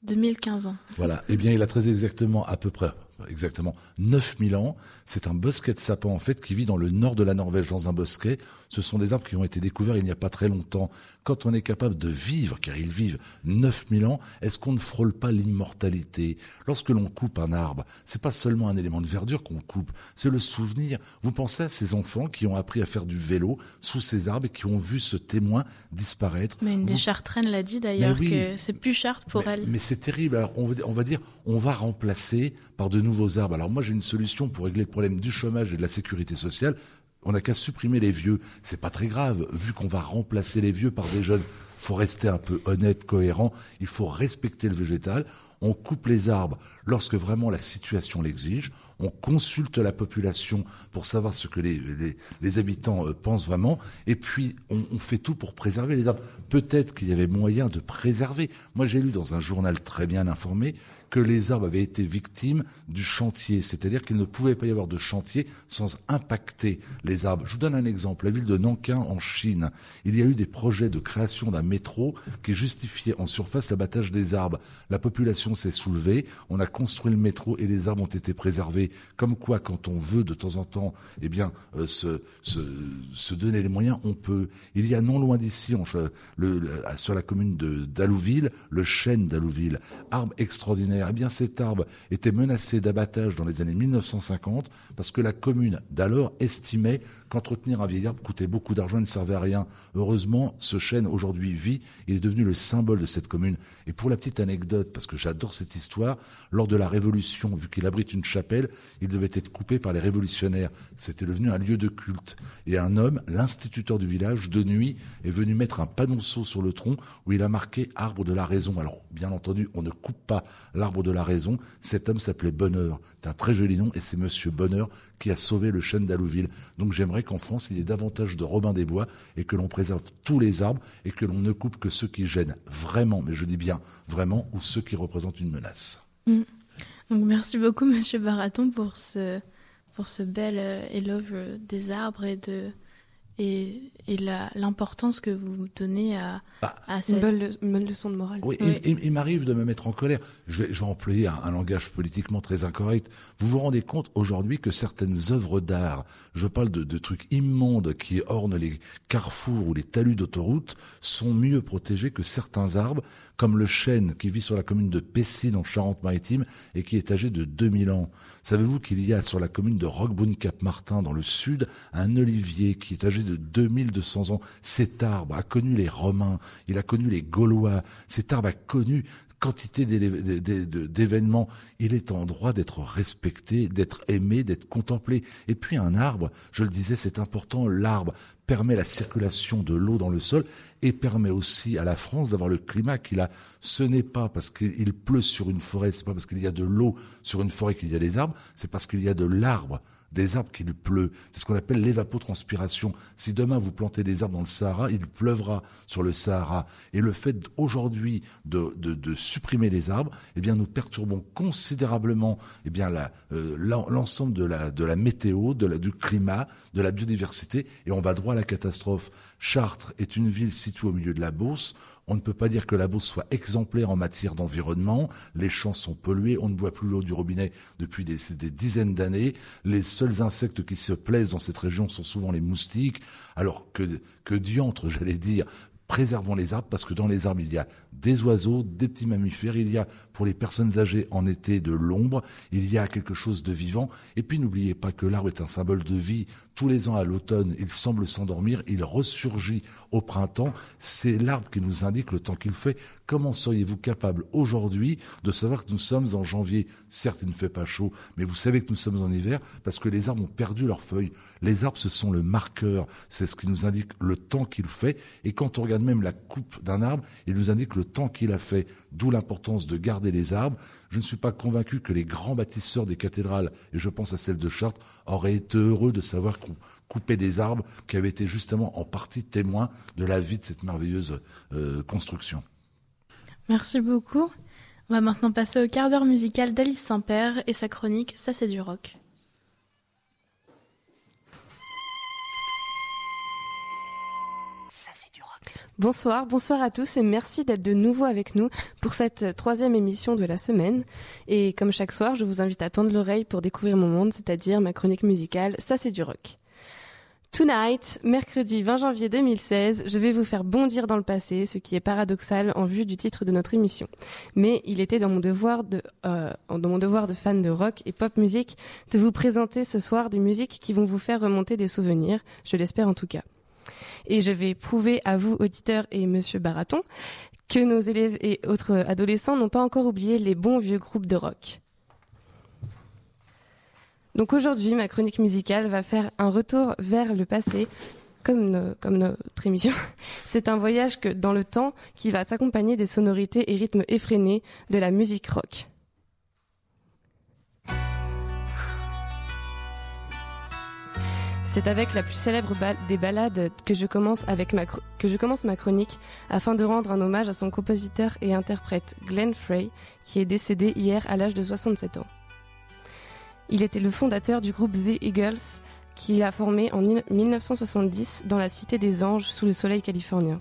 2015 ans. Voilà. Eh bien, il a très exactement à peu près exactement 9000 ans. C'est un bosquet de sapins en fait qui vit dans le nord de la Norvège dans un bosquet. Ce sont des arbres qui ont été découverts il n'y a pas très longtemps. Quand on est capable de vivre, car ils vivent 9000 ans, est-ce qu'on ne frôle pas l'immortalité? Lorsque l'on coupe un arbre, c'est pas seulement un élément de verdure qu'on coupe, c'est le souvenir. Vous pensez à ces enfants qui ont appris à faire du vélo sous ces arbres et qui ont vu ce témoin disparaître? Mais une des Chartraines l'a dit d'ailleurs que c'est plus Chartres pour elle. Mais c'est terrible. Alors on va, on va dire, on va remplacer par de Alors moi j'ai une solution pour régler le problème du chômage et de la sécurité sociale. On n'a qu'à supprimer les vieux. C'est pas très grave, vu qu'on va remplacer les vieux par des jeunes. Faut rester un peu honnête, cohérent. Il faut respecter le végétal. On coupe les arbres lorsque vraiment la situation l'exige. On consulte la population pour savoir ce que les, habitants euh, pensent vraiment. Et puis, on, fait tout pour préserver les arbres. Peut-être qu'il y avait moyen de préserver. Moi, j'ai lu dans un journal très bien informé que les arbres avaient été victimes du chantier, c'est-à-dire qu'il ne pouvait pas y avoir de chantier sans impacter les arbres. Je vous donne un exemple. La ville de Nankin, en Chine, il y a eu des projets de création d'un métro qui justifiait en surface l'abattage des arbres. La population s'est soulevée, on a construit le métro et les arbres ont été préservés. Comme quoi, quand on veut de temps en temps, eh bien, euh, se, donner les moyens, on peut. Il y a non loin d'ici, sur la commune de d'Alouville, le chêne d'Alouville, arbre extraordinaire eh bien cet arbre était menacé d'abattage dans les années 1950 parce que la commune d'alors estimait qu'entretenir un vieil arbre coûtait beaucoup d'argent et ne servait à rien. Heureusement, ce chêne aujourd'hui vit, il est devenu le symbole de cette commune. Et pour la petite anecdote, parce que j'adore cette histoire, lors de la Révolution, vu qu'il abrite une chapelle, il devait être coupé par les révolutionnaires. C'était devenu un lieu de culte. Et un homme, l'instituteur du village, de nuit, est venu mettre un panonceau sur le tronc où il a marqué arbre de la raison. Alors, bien entendu, on ne coupe pas l'arbre de la raison. Cet homme s'appelait Bonheur. C'est un très joli nom et c'est monsieur Bonheur qui a sauvé le chêne d'Alouville. Donc j'aimerais qu'en France, il y ait davantage de Robin des Bois et que l'on préserve tous les arbres et que l'on ne coupe que ceux qui gênent vraiment, mais je dis bien vraiment, ou ceux qui représentent une menace. Mm. Donc merci beaucoup, monsieur Baraton, pour ce, pour ce bel euh, éloge des arbres et de, et, et l'importance que vous donnez à, ah. à cette... une, bonne, leçon de morale. Oui, Il, m'arrive de me mettre en colère. Je vais, je vais employer un, langage politiquement très incorrect. Vous vous rendez compte aujourd'hui que certaines œuvres d'art, je parle de, de, trucs immondes qui ornent les carrefours ou les talus d'autoroute, sont mieux protégés que certains arbres, comme le chêne qui vit sur la commune de Pessine en Charente-Maritime et qui est âgé de 2000 ans. Savez-vous qu'il y a sur la commune de Roquebrune-Cap-Martin dans le sud un olivier qui est âgé de 2200 ans. Cet arbre a connu les Romains, il a connu les Gaulois, cet arbre a connu quantité d'événements, il est en droit d'être respecté, d'être aimé, d'être contemplé. Et puis un arbre, je le disais, c'est important, l'arbre permet la circulation de l'eau dans le sol et permet aussi à la France d'avoir le climat qu'il a. Ce n'est pas parce qu'il pleut sur une forêt, c'est pas parce qu'il y a de l'eau sur une forêt qu'il y a des arbres, c'est parce qu'il y a de l'arbre des arbres qu'il pleut. C'est ce qu'on appelle l'évapotranspiration. Si demain vous plantez des arbres dans le Sahara, il pleuvra sur le Sahara. Et le fait aujourd'hui de, de, supprimer les arbres, eh bien nous perturbons considérablement eh bien euh, l'ensemble de la de la météo, de la, du climat, de la biodiversité, et on va droit à la catastrophe. Chartres est une ville située au milieu de la Beauce. On ne peut pas dire que la Beauce soit exemplaire en matière d'environnement. Les champs sont pollués, on ne boit plus l'eau du robinet depuis des, dizaines d'années. Les seuls insectes qui se plaisent dans cette région sont souvent les moustiques. Alors que, que diantre, j'allais dire, préservons les arbres parce que dans les arbres, il y a des oiseaux, des petits mammifères, il y a pour les personnes âgées en été de l'ombre, il y a quelque chose de vivant. Et puis n'oubliez pas que l'arbre est un symbole de vie. Tous les ans à l'automne, il semble s'endormir, il ressurgit au printemps. C'est l'arbre qui nous indique le temps qu'il fait. Comment seriez-vous capable aujourd'hui de savoir que nous sommes en janvier? Certes, il ne fait pas chaud, mais vous savez que nous sommes en hiver parce que les arbres ont perdu leurs feuilles. Les arbres, ce sont le marqueur, c'est ce qui nous indique le temps qu'il fait. Et quand on regarde même la coupe d'un arbre, il nous indique le temps qu'il a fait. D'où l'importance de garder les arbres. Je ne suis pas convaincu que les grands bâtisseurs des cathédrales, et je pense à celle de Chartres, auraient été heureux de savoir qu'on coupait des arbres qui avaient été justement en partie témoins de la vie de cette merveilleuse euh, construction. Merci beaucoup. On va maintenant passer au quart d'heure musical d'Alice Saint-Père et sa chronique Ça c'est du rock. Bonsoir, bonsoir à tous et merci d'être de nouveau avec nous pour cette troisième émission de la semaine. Et comme chaque soir, je vous invite à tendre l'oreille pour découvrir mon monde, c'est-à-dire ma chronique musicale Ça c'est du rock. Tonight, mercredi 20 janvier 2016, je vais vous faire bondir dans le passé, ce qui est paradoxal en vue du titre de notre émission. Mais il était dans mon devoir de, euh, dans mon devoir de fan de rock et pop musique de vous présenter ce soir des musiques qui vont vous faire remonter des souvenirs, je l'espère en tout cas. Et je vais prouver à vous, auditeurs et monsieur Baraton, que nos élèves et autres adolescents n'ont pas encore oublié les bons vieux groupes de rock. Donc aujourd'hui, ma chronique musicale va faire un retour vers le passé, comme, notre émission. C'est un voyage dans le temps qui va s'accompagner des sonorités et rythmes effrénés de la musique rock. C'est avec la plus célèbre des ballades que je, commence ma que je commence ma chronique afin de rendre un hommage à son compositeur et interprète Glenn Frey, qui est décédé hier à l'âge de 67 ans. Il était le fondateur du groupe The Eagles, qui a formé en 1970 dans la Cité des Anges sous le soleil californien.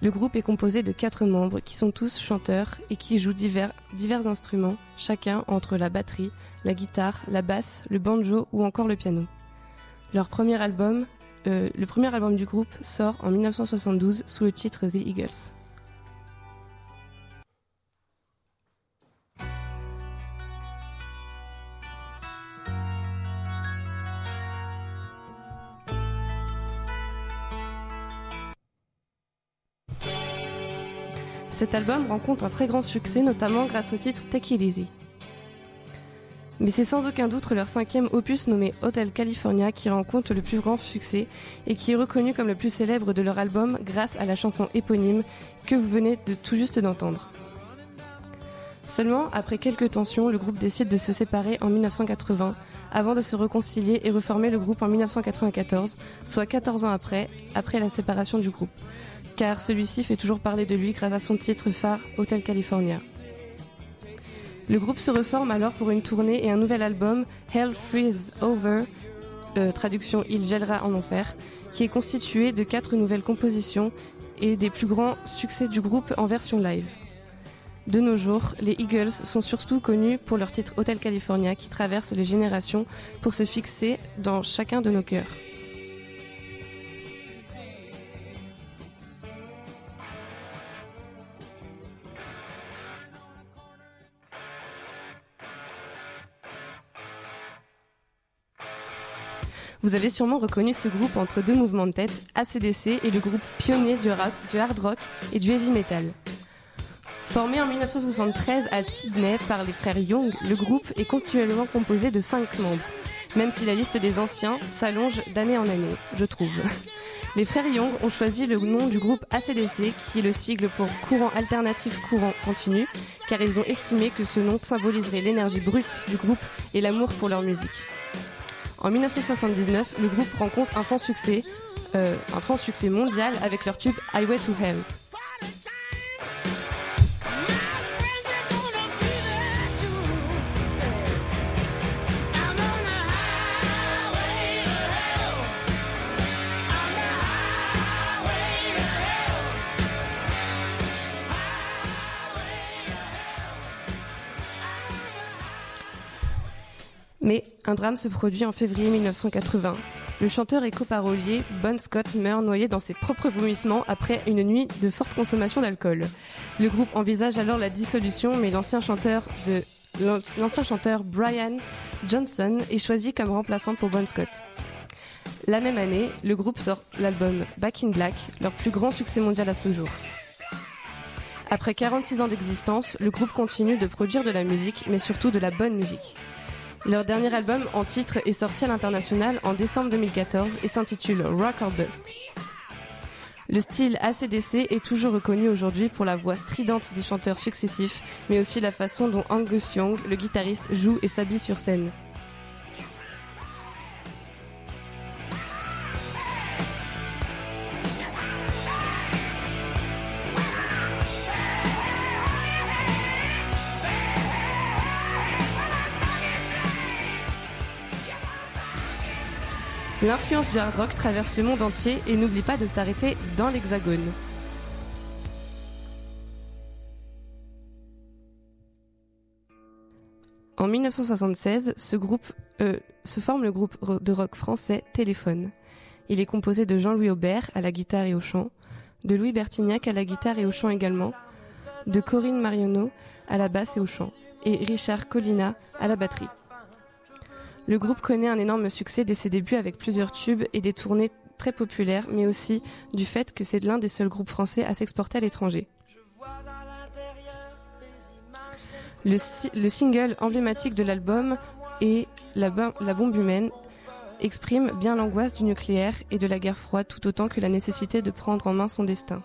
Le groupe est composé de quatre membres qui sont tous chanteurs et qui jouent divers, divers instruments, chacun entre la batterie, la guitare, la basse, le banjo ou encore le piano. Leur premier album, euh, le premier album du groupe sort en 1972 sous le titre The Eagles. Cet album rencontre un très grand succès, notamment grâce au titre Take It Easy. Mais c'est sans aucun doute leur cinquième opus nommé Hotel California qui rencontre le plus grand succès et qui est reconnu comme le plus célèbre de leur album grâce à la chanson éponyme que vous venez de tout juste d'entendre. Seulement, après quelques tensions, le groupe décide de se séparer en 1980 avant de se réconcilier et reformer le groupe en 1994, soit 14 ans après, après la séparation du groupe car celui-ci fait toujours parler de lui grâce à son titre phare Hotel California. Le groupe se reforme alors pour une tournée et un nouvel album, Hell Freeze Over, euh, traduction Il gèlera en enfer, qui est constitué de quatre nouvelles compositions et des plus grands succès du groupe en version live. De nos jours, les Eagles sont surtout connus pour leur titre Hotel California qui traverse les générations pour se fixer dans chacun de nos cœurs. Vous avez sûrement reconnu ce groupe entre deux mouvements de tête, ACDC et le groupe pionnier du, du hard rock et du heavy metal. Formé en 1973 à Sydney par les frères Young, le groupe est continuellement composé de cinq membres, même si la liste des anciens s'allonge d'année en année, je trouve. Les frères Young ont choisi le nom du groupe ACDC, qui est le sigle pour courant alternatif courant continu, car ils ont estimé que ce nom symboliserait l'énergie brute du groupe et l'amour pour leur musique. En 1979, le groupe rencontre un franc succès, euh, un franc succès mondial avec leur tube Highway to Hell. Mais un drame se produit en février 1980. Le chanteur et coparolier Bon Scott meurt noyé dans ses propres vomissements après une nuit de forte consommation d'alcool. Le groupe envisage alors la dissolution, mais l'ancien chanteur l'ancien chanteur Brian Johnson est choisi comme remplaçant pour Bon Scott. La même année, le groupe sort l'album Back in Black, leur plus grand succès mondial à ce jour. Après 46 ans d'existence, le groupe continue de produire de la musique, mais surtout de la bonne musique. Leur dernier album en titre est sorti à l'international en décembre 2014 et s'intitule Rock or Bust. Le style ACDC est toujours reconnu aujourd'hui pour la voix stridente des chanteurs successifs, mais aussi la façon dont Angus Young, le guitariste, joue et s'habille sur scène. L'influence du hard rock traverse le monde entier et n'oublie pas de s'arrêter dans l'Hexagone. En 1976, ce groupe, euh, se forme le groupe de rock français Téléphone. Il est composé de Jean-Louis Aubert à la guitare et au chant, de Louis Bertignac à la guitare et au chant également, de Corinne Marionneau à la basse et au chant, et Richard Collina à la batterie. Le groupe connaît un énorme succès dès ses débuts avec plusieurs tubes et des tournées très populaires, mais aussi du fait que c'est l'un des seuls groupes français à s'exporter à l'étranger. Le, le, single emblématique de l'album est la, la bombe humaine exprime bien l'angoisse du nucléaire et de la guerre froide tout autant que la nécessité de prendre en main son destin.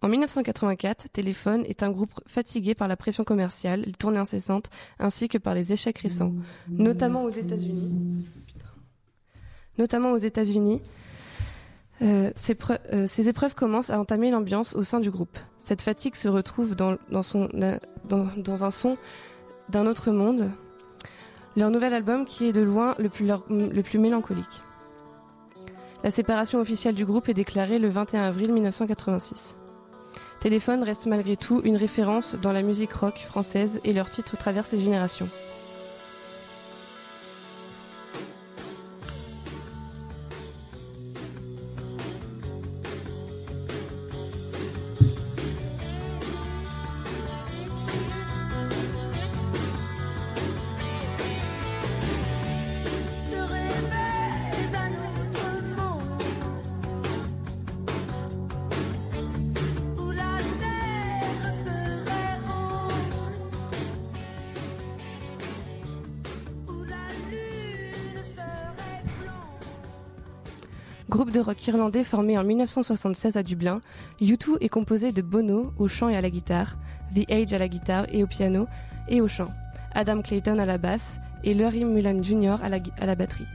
En 1984, Téléphone est un groupe fatigué par la pression commerciale, les tournées incessantes, ainsi que par les échecs récents, notamment aux États-Unis. Notamment aux États-Unis, euh, ces, euh, ces, épreuves commencent à entamer l'ambiance au sein du groupe. Cette fatigue se retrouve dans, dans un son d'un autre monde, leur nouvel album qui est de loin le plus, le plus mélancolique. La séparation officielle du groupe est déclarée le 21 avril 1986. Téléphone reste malgré tout une référence dans la musique rock française et leur titre traverse les générations. Irlandais formé en 1976 à Dublin, U2 est composé de Bono au chant et à la guitare, The Age à la guitare et au piano et au chant, Adam Clayton à la basse et Larry Mullen Jr. à la, batterie.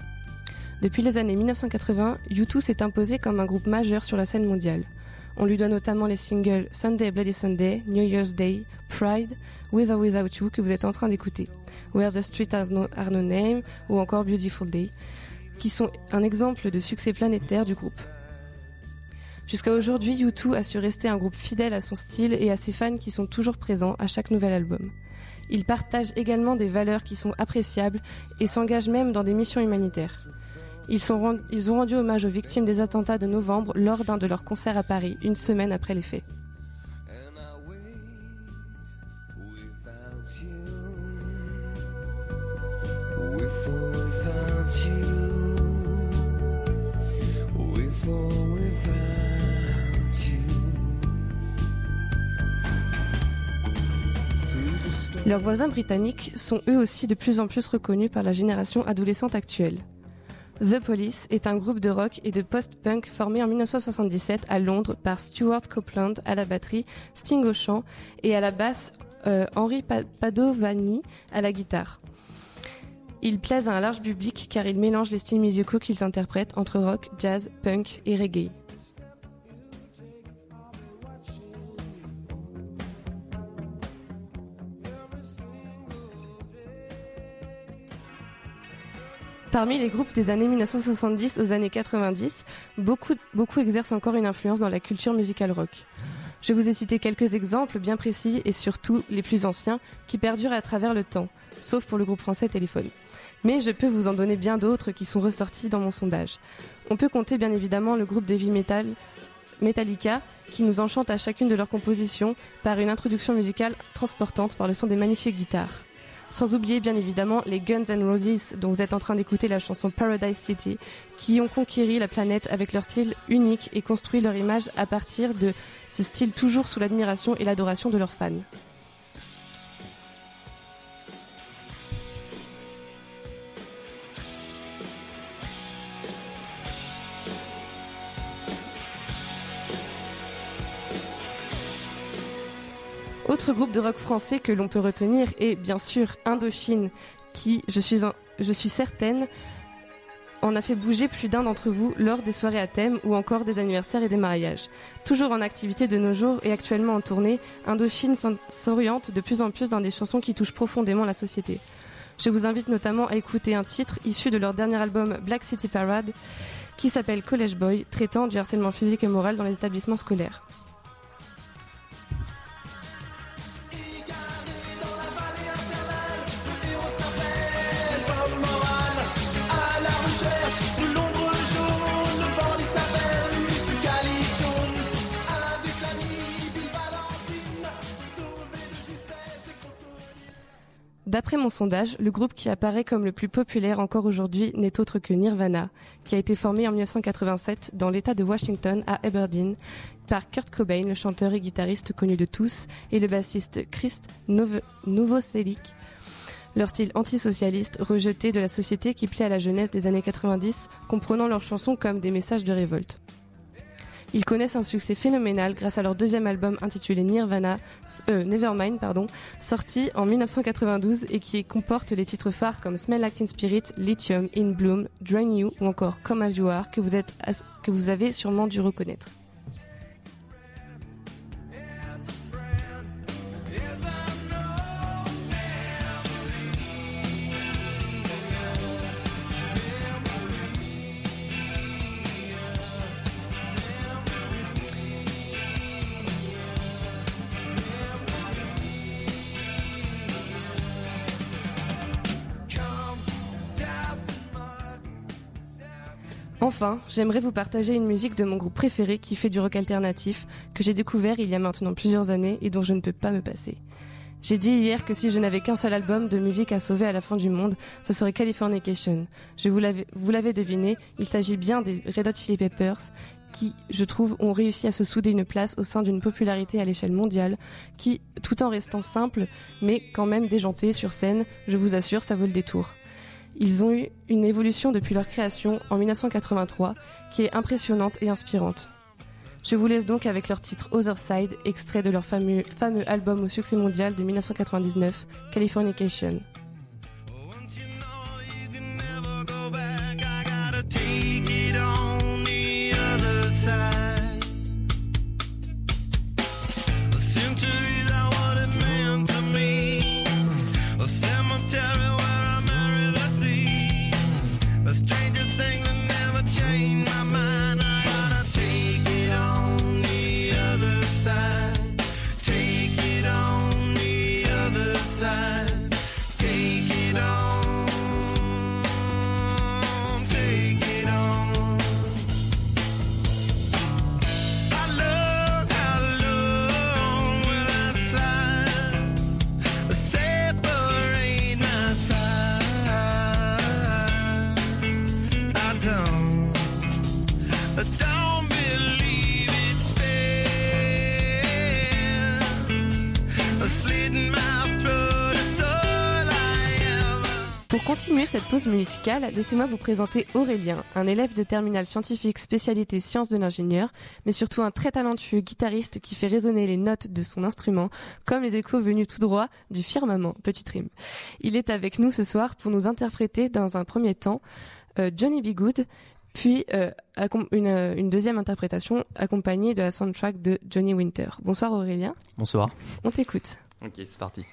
Depuis les années 1980, U2 s'est imposé comme un groupe majeur sur la scène mondiale. On lui doit notamment les singles Sunday Bloody Sunday, New Year's Day, Pride, With or Without You que vous êtes en train d'écouter, Where the Street Has Are No Name ou encore Beautiful Day, qui sont un exemple de succès planétaire du groupe. Jusqu'à aujourd'hui, U2 a su rester un groupe fidèle à son style et à ses fans qui sont toujours présents à chaque nouvel album. Ils partagent également des valeurs qui sont appréciables et s'engagent même dans des missions humanitaires. Ils, ils ont rendu hommage aux victimes des attentats de novembre lors d'un de leurs concerts à Paris, une semaine après les faits. Leurs voisins britanniques sont eux aussi de plus en plus reconnus par la génération adolescente actuelle. The Police est un groupe de rock et de post-punk formé en 1977 à Londres par Stuart Copeland à la batterie, Sting au chant et à la basse euh, Henri Padovani à la guitare. Ils plaisent à un large public car ils mélangent les styles musicaux qu'ils interprètent entre rock, jazz, punk et reggae. Parmi les groupes des années 1970 aux années 90, beaucoup, exercent encore une influence dans la culture musicale rock. Je vous ai cité quelques exemples bien précis et surtout les plus anciens qui perdurent à travers le temps, sauf pour le groupe français Téléphone. Mais je peux vous en donner bien d'autres qui sont ressortis dans mon sondage. On peut compter bien évidemment le groupe d'heavy metal Metallica qui nous enchante à chacune de leurs compositions par une introduction musicale transportante par le son des magnifiques guitares. Sans oublier bien évidemment les Guns N' Roses dont vous êtes en train d'écouter la chanson Paradise City, qui ont conquéri la planète avec leur style unique et construit leur image à partir de ce style toujours sous l'admiration et l'adoration de leurs fans. Autre groupe de rock français que l'on peut retenir est bien sûr Indochine, qui, je suis, certaine, en a fait bouger plus d'un d'entre vous lors des soirées à thème ou encore des anniversaires et des mariages. Toujours en activité de nos jours et actuellement en tournée, Indochine s'oriente de plus en plus dans des chansons qui touchent profondément la société. Je vous invite notamment à écouter un titre issu de leur dernier album Black City Parade qui s'appelle College Boy, traitant du harcèlement physique et moral dans les établissements scolaires. D'après mon sondage, le groupe qui apparaît comme le plus populaire encore aujourd'hui n'est autre que Nirvana, qui a été formé en 1987 dans l'État de Washington à Aberdeen par Kurt Cobain, le chanteur et guitariste connu de tous, et le bassiste Chris Novoselic. Leur style antisocialiste, rejeté de la société qui plaît à la jeunesse des années 90, comprenant leurs chansons comme des messages de révolte. Ils connaissent un succès phénoménal grâce à leur deuxième album intitulé Nirvana, euh, Nevermind, sorti en 1992 et qui comporte les titres phares comme Smell Like Teen Spirit, Lithium, In Bloom, Drain You ou encore Come As You Are que vous, êtes, que vous avez sûrement dû reconnaître. Enfin, j'aimerais vous partager une musique de mon groupe préféré qui fait du rock alternatif, que j'ai découvert il y a maintenant plusieurs années et dont je ne peux pas me passer. J'ai dit hier que si je n'avais qu'un seul album de musique à sauver à la fin du monde, ce serait Californication. Je vous l'avez deviné, il s'agit bien des Red Hot Chili Peppers, qui, je trouve, ont réussi à se souder une place au sein d'une popularité à l'échelle mondiale, qui, tout en restant simple, mais quand même déjanté sur scène, je vous assure, ça vaut le détour. Ils ont eu une évolution depuis leur création en 1983 qui est impressionnante et inspirante. Je vous laisse donc avec leur titre Other Side, extrait de leur fameux, album au succès mondial de 1999, Californication. Continuer cette pause musicale, laissez-moi vous présenter Aurélien, un élève de terminale scientifique spécialité sciences de l'ingénieur, mais surtout un très talentueux guitariste qui fait résonner les notes de son instrument comme les échos venus tout droit du firmament. Petite rime. Il est avec nous ce soir pour nous interpréter dans un premier temps euh, Johnny B. Good, puis euh, une, euh, une, deuxième interprétation accompagnée de la soundtrack de Johnny Winter. Bonsoir Aurélien. Bonsoir. On t'écoute. Ok, c'est parti.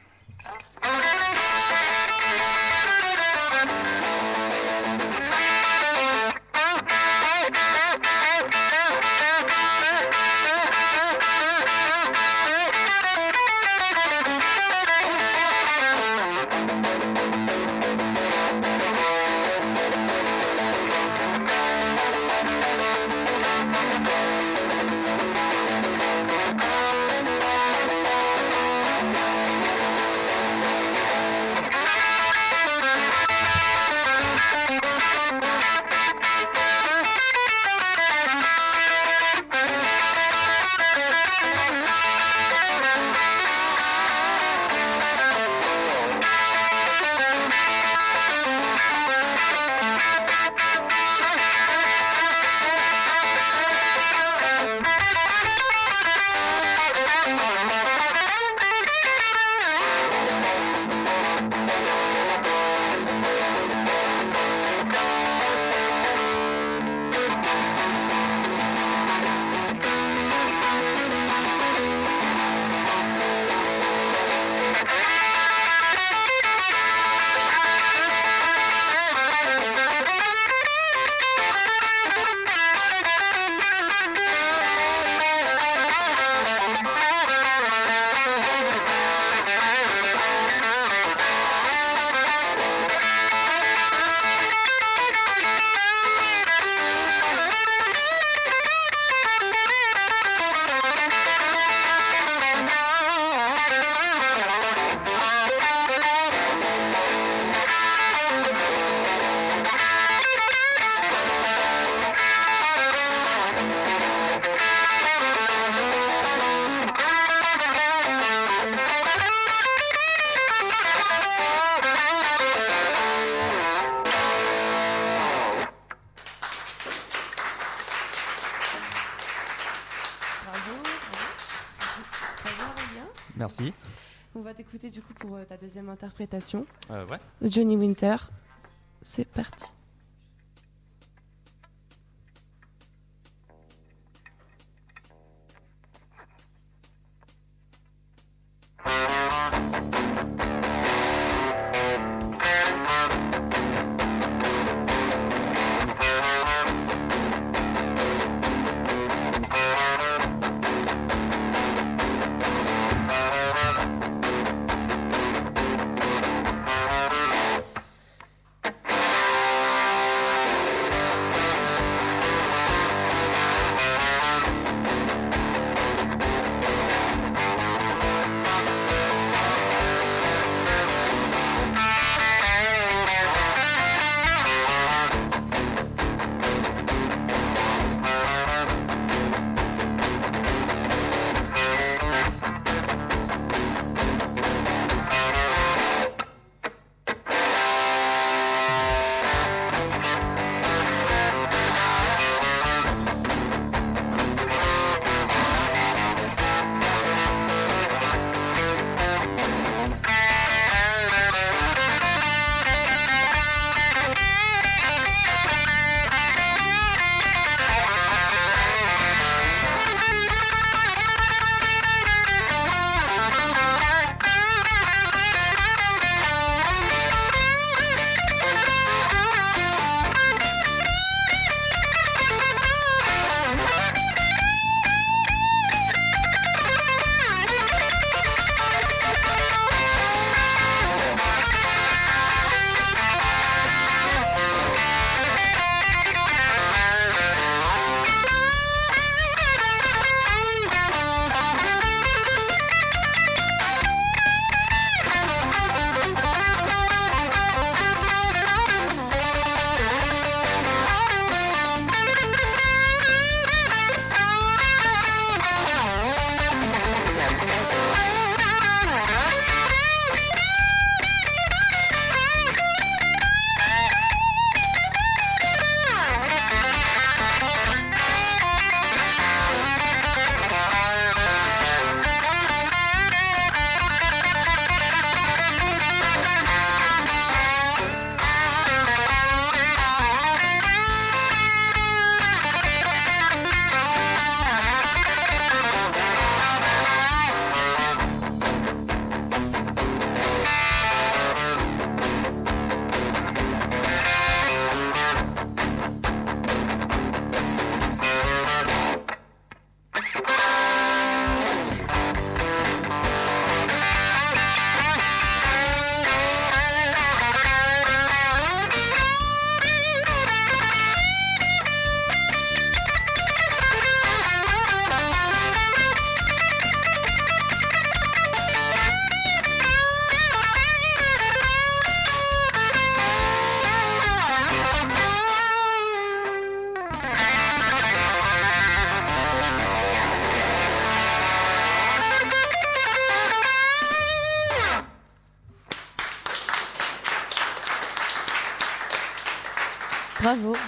T'écouter du coup pour euh, ta deuxième interprétation. Euh, ouais. Johnny Winter. C'est parti.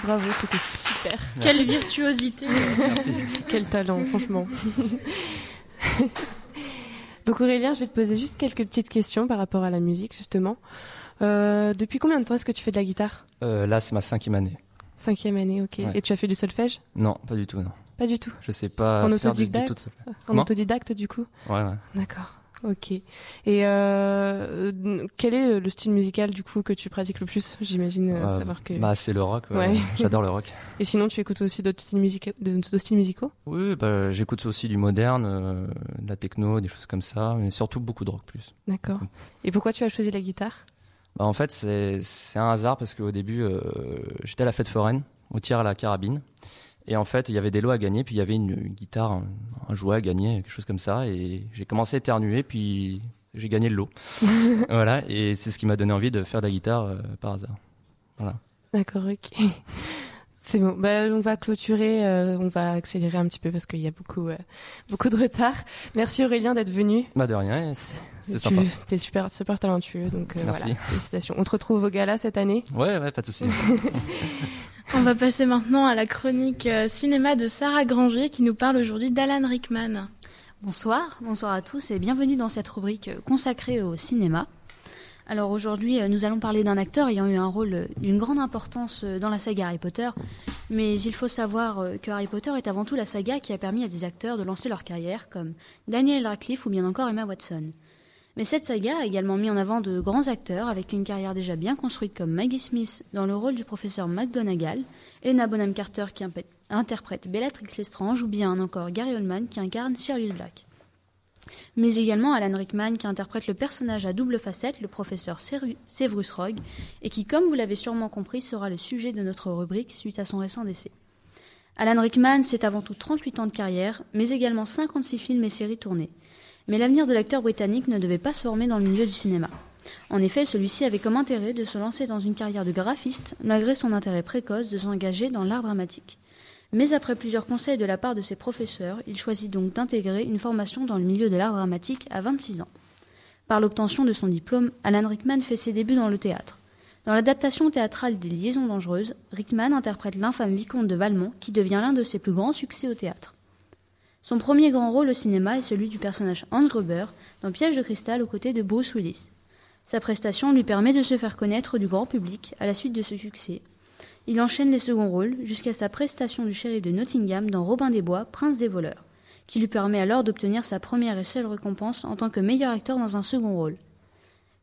Bravo, c'était super. Quelle virtuosité. Quel talent, franchement. Donc Aurélien, je vais te poser juste quelques petites questions par rapport à la musique, justement. Euh, depuis combien de temps est-ce que tu fais de la guitare? Euh, là, c'est ma cinquième année. Cinquième année, ok. Ouais. Et tu as fait du solfège? Non, pas du tout, non. Pas du tout. Je sais pas En faire du, du autodidacte tout de solfège. En Comment? autodidacte, du coup? Ouais, ouais. D'accord. Ok. Et euh, quel est le style musical du coup que tu pratiques le plus? J'imagine euh, Euh, savoir que. Bah, c'est le rock, ouais. J'adore le rock. Et sinon, tu écoutes aussi d'autres styles, musica- musicaux? Oui, bah, j'écoute aussi du moderne, euh, de la techno, des choses comme ça, mais surtout beaucoup de rock plus. D'accord. Et pourquoi tu as choisi la guitare? Bah, en fait, c'est un hasard parce qu'au début, j'étais à la fête foraine, au tir à la carabine. Et en fait, il y avait des lots à gagner, puis il y avait une, une guitare, un, un jouet à gagner, quelque chose comme ça. Et j'ai commencé à éternuer, puis j'ai gagné le lot. voilà, et c'est ce qui m'a donné envie de faire de la guitare euh, par hasard. Voilà. D'accord, ok. C'est bon. Bah, on va clôturer, euh, on va accélérer un petit peu parce qu'il y a beaucoup, euh, beaucoup de retard. Merci Aurélien d'être venu. Bah, de rien, c'est Tu sympa. es super, super talentueux, donc euh, Merci. voilà. Félicitations. On te retrouve au gala cette année. Ouais, ouais, pas de souci. On va passer maintenant à la chronique euh, cinéma de Sarah Granger qui nous parle aujourd'hui d'Alan Rickman. Bonsoir, bonsoir à tous et bienvenue dans cette rubrique consacrée au cinéma. Alors aujourd'hui, euh, nous allons parler d'un acteur ayant eu un rôle euh, d'une grande importance euh, dans la saga Harry Potter, mais il faut savoir que Harry Potter est avant tout la saga qui a permis à des acteurs de lancer leur carrière, comme Daniel Radcliffe ou bien encore Emma Watson. Mais cette saga a également mis en avant de grands acteurs avec une carrière déjà bien construite comme Maggie Smith dans le rôle du professeur McGonagall, Elena Bonham Carter qui interprète Bellatrix Lestrange ou bien encore Gary Oldman qui incarne Sirius Black mais également Alan Rickman qui interprète le personnage à double facette, le professeur Severus Rogue, et qui, comme vous l'avez sûrement compris, sera le sujet de notre rubrique suite à son récent décès. Alan Rickman, c'est avant tout 38 ans de carrière, mais également 56 films et séries tournés. Mais l'avenir de l'acteur britannique ne devait pas se former dans le milieu du cinéma. En effet, celui-ci avait comme intérêt de se lancer dans une carrière de graphiste, malgré son intérêt précoce de s'engager dans l'art dramatique. Mais après plusieurs conseils de la part de ses professeurs, il choisit donc d'intégrer une formation dans le milieu de l'art dramatique à 26 ans. Par l'obtention de son diplôme, Alan Rickman fait ses débuts dans le théâtre. Dans l'adaptation théâtrale des Liaisons dangereuses, Rickman interprète l'infâme vicomte de Valmont qui devient l'un de ses plus grands succès au théâtre. Son premier grand rôle au cinéma est celui du personnage Hans Gruber dans Piège de cristal aux côtés de Bruce Willis. Sa prestation lui permet de se faire connaître du grand public à la suite de ce succès, il enchaîne les seconds rôles jusqu'à sa prestation du shérif de Nottingham dans Robin des Bois, Prince des voleurs, qui lui permet alors d'obtenir sa première et seule récompense en tant que meilleur acteur dans un second rôle.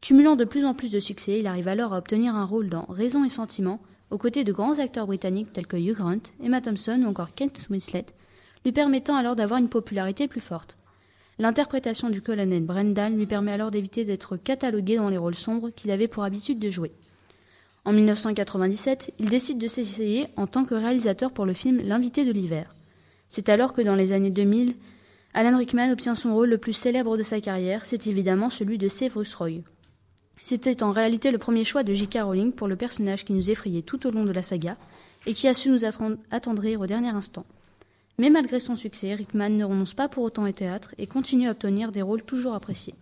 Cumulant de plus en plus de succès, il arrive alors à obtenir un rôle dans Raison et Sentiment, aux côtés de grands acteurs britanniques tels que Hugh Grant, Emma Thompson ou encore Kent Winslet, lui permettant alors d'avoir une popularité plus forte. L'interprétation du colonel Brendan lui permet alors d'éviter d'être catalogué dans les rôles sombres qu'il avait pour habitude de jouer. En 1997, il décide de s'essayer en tant que réalisateur pour le film L'invité de l'hiver. C'est alors que dans les années 2000, Alan Rickman obtient son rôle le plus célèbre de sa carrière, c'est évidemment celui de Severus Roy. C'était en réalité le premier choix de J.K. Rowling pour le personnage qui nous effrayait tout au long de la saga et qui a su nous attendrir au dernier instant. Mais malgré son succès, Rickman ne renonce pas pour autant au théâtre et continue à obtenir des rôles toujours appréciés.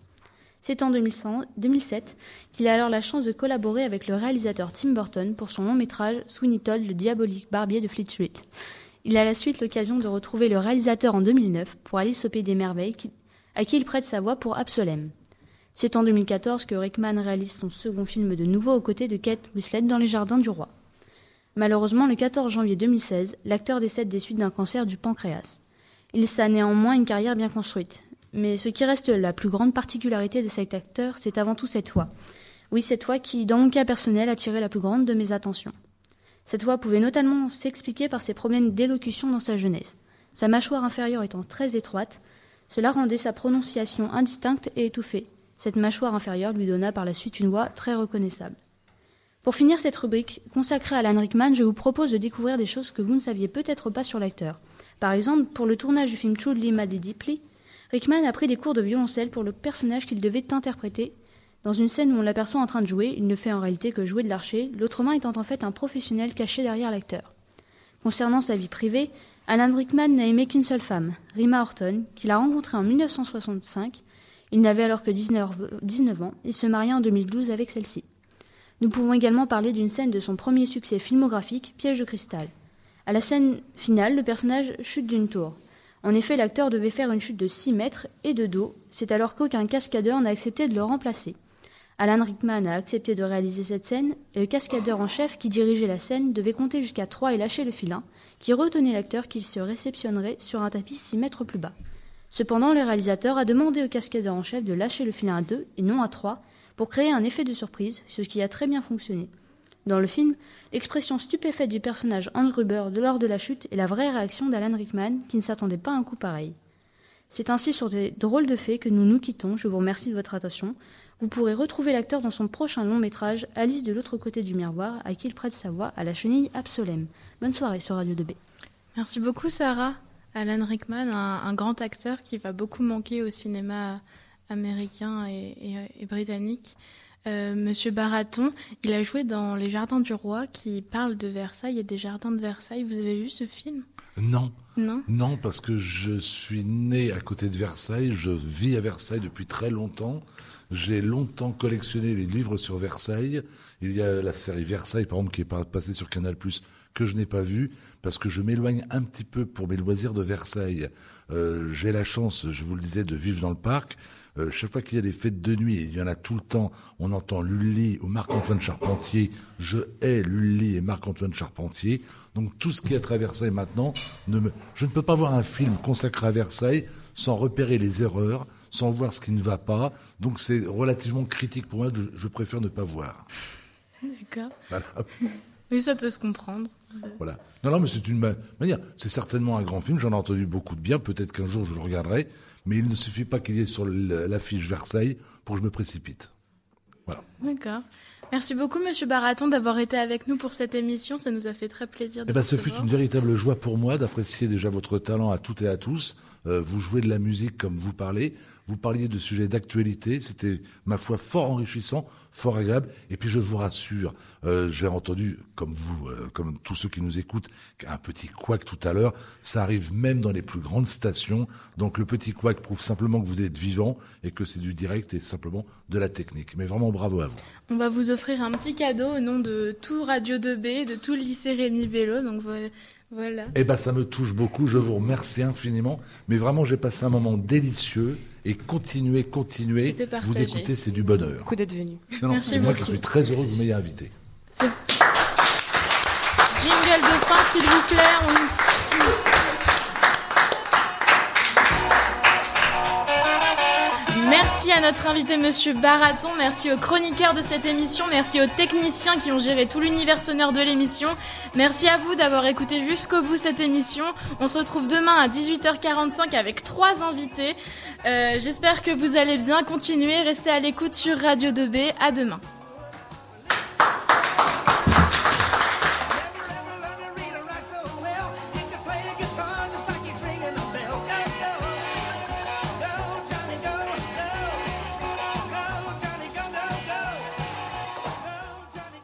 C'est en 2007 qu'il a alors la chance de collaborer avec le réalisateur Tim Burton pour son long métrage Sweeney Todd, le diabolique barbier de Fleet Street. Il a la suite l'occasion de retrouver le réalisateur en 2009 pour Alice au Pays des Merveilles, à qui il prête sa voix pour Absolem. C'est en 2014 que Rickman réalise son second film de nouveau aux côtés de Kate Winslet dans Les Jardins du Roi. Malheureusement, le 14 janvier 2016, l'acteur décède des suites d'un cancer du pancréas. Il a néanmoins une carrière bien construite. Mais ce qui reste la plus grande particularité de cet acteur, c'est avant tout cette voix. Oui, cette voix qui, dans mon cas personnel, a tiré la plus grande de mes attentions. Cette voix pouvait notamment s'expliquer par ses problèmes d'élocution dans sa jeunesse. Sa mâchoire inférieure étant très étroite, cela rendait sa prononciation indistincte et étouffée. Cette mâchoire inférieure lui donna par la suite une voix très reconnaissable. Pour finir cette rubrique consacrée à Alan Rickman, je vous propose de découvrir des choses que vous ne saviez peut-être pas sur l'acteur. Par exemple, pour le tournage du film Madly Deeply, Rickman a pris des cours de violoncelle pour le personnage qu'il devait interpréter. Dans une scène où on l'aperçoit en train de jouer, il ne fait en réalité que jouer de l'archer, l'autre main étant en fait un professionnel caché derrière l'acteur. Concernant sa vie privée, Alan Rickman n'a aimé qu'une seule femme, Rima Horton, qu'il a rencontrée en 1965. Il n'avait alors que 19 ans et se maria en 2012 avec celle-ci. Nous pouvons également parler d'une scène de son premier succès filmographique, Piège de cristal. À la scène finale, le personnage chute d'une tour. En effet, l'acteur devait faire une chute de 6 mètres et de dos, c'est alors qu'aucun cascadeur n'a accepté de le remplacer. Alan Rickman a accepté de réaliser cette scène, et le cascadeur en chef qui dirigeait la scène devait compter jusqu'à 3 et lâcher le filin, qui retenait l'acteur qui se réceptionnerait sur un tapis 6 mètres plus bas. Cependant, le réalisateur a demandé au cascadeur en chef de lâcher le filin à 2 et non à 3 pour créer un effet de surprise, ce qui a très bien fonctionné. Dans le film, l'expression stupéfaite du personnage Hans Gruber lors de la chute est la vraie réaction d'Alan Rickman, qui ne s'attendait pas à un coup pareil. C'est ainsi sur des drôles de faits que nous nous quittons. Je vous remercie de votre attention. Vous pourrez retrouver l'acteur dans son prochain long métrage, Alice de l'autre côté du miroir, à qui il prête sa voix à la chenille Absolem. Bonne soirée sur Radio 2B. Merci beaucoup, Sarah. Alan Rickman, un, grand acteur qui va beaucoup manquer au cinéma américain et britannique. Euh, Monsieur Baraton, il a joué dans Les Jardins du Roi qui parle de Versailles et des Jardins de Versailles. Vous avez vu ce film? Non. Non? Non, parce que je suis né à côté de Versailles, je vis à Versailles depuis très longtemps. J'ai longtemps collectionné les livres sur Versailles. Il y a la série Versailles, par exemple, qui est passée sur Canal+, que je n'ai pas vu parce que je m'éloigne un petit peu pour mes loisirs de Versailles. Euh, j'ai la chance, je vous le disais, de vivre dans le parc. Euh, chaque fois qu'il y a des fêtes de nuit, et il y en a tout le temps, on entend Lully ou Marc-Antoine Charpentier. Je hais Lully et Marc-Antoine Charpentier. Donc tout ce qui est à Versailles maintenant, ne me... je ne peux pas voir un film consacré à Versailles sans repérer les erreurs, sans voir ce qui ne va pas. Donc c'est relativement critique pour moi, je, préfère ne pas voir. D'accord. Voilà. Oui, ça peut se comprendre. Voilà. Non, non, mais c'est une ma- manière. C'est certainement un grand film. J'en ai entendu beaucoup de bien. Peut-être qu'un jour je le regarderai. Mais il ne suffit pas qu'il y ait sur l'affiche Versailles pour que je me précipite. Voilà. D'accord. Merci beaucoup, Monsieur Baraton, d'avoir été avec nous pour cette émission. Ça nous a fait très plaisir de Eh ben, ce fut une véritable joie pour moi d'apprécier déjà votre talent à toutes et à tous. Euh, vous jouez de la musique comme vous parlez. Vous parliez de sujets d'actualité. C'était, ma foi, fort enrichissant, fort agréable. Et puis, je vous rassure, euh, j'ai entendu, comme vous, euh, comme tous ceux qui nous écoutent, un petit couac tout à l'heure. Ça arrive même dans les plus grandes stations. Donc, le petit couac prouve simplement que vous êtes vivant et que c'est du direct et simplement de la technique. Mais vraiment, bravo à vous. On va vous offrir un petit cadeau au nom de tout Radio 2B, de tout le lycée Rémi Bello. Donc vo- voilà. Eh ben, ça me touche beaucoup. Je vous remercie infiniment. Mais vraiment, j'ai passé un moment délicieux. Et continuez, continuez. C'était Vous écoutez, c'est du bonheur. Coup d'être venu. Non, non, Merci moi qui beaucoup. suis très heureux que vous m'ayez invité. Jingle de fin, s'il vous plaît. On- Merci à notre invité Monsieur Baraton, merci aux chroniqueurs de cette émission, merci aux techniciens qui ont géré tout l'univers sonore de l'émission. Merci à vous d'avoir écouté jusqu'au bout cette émission. On se retrouve demain à 18h45 avec trois invités. Euh, J'espère que vous allez bien continuer, restez à l'écoute sur Radio 2B. À demain.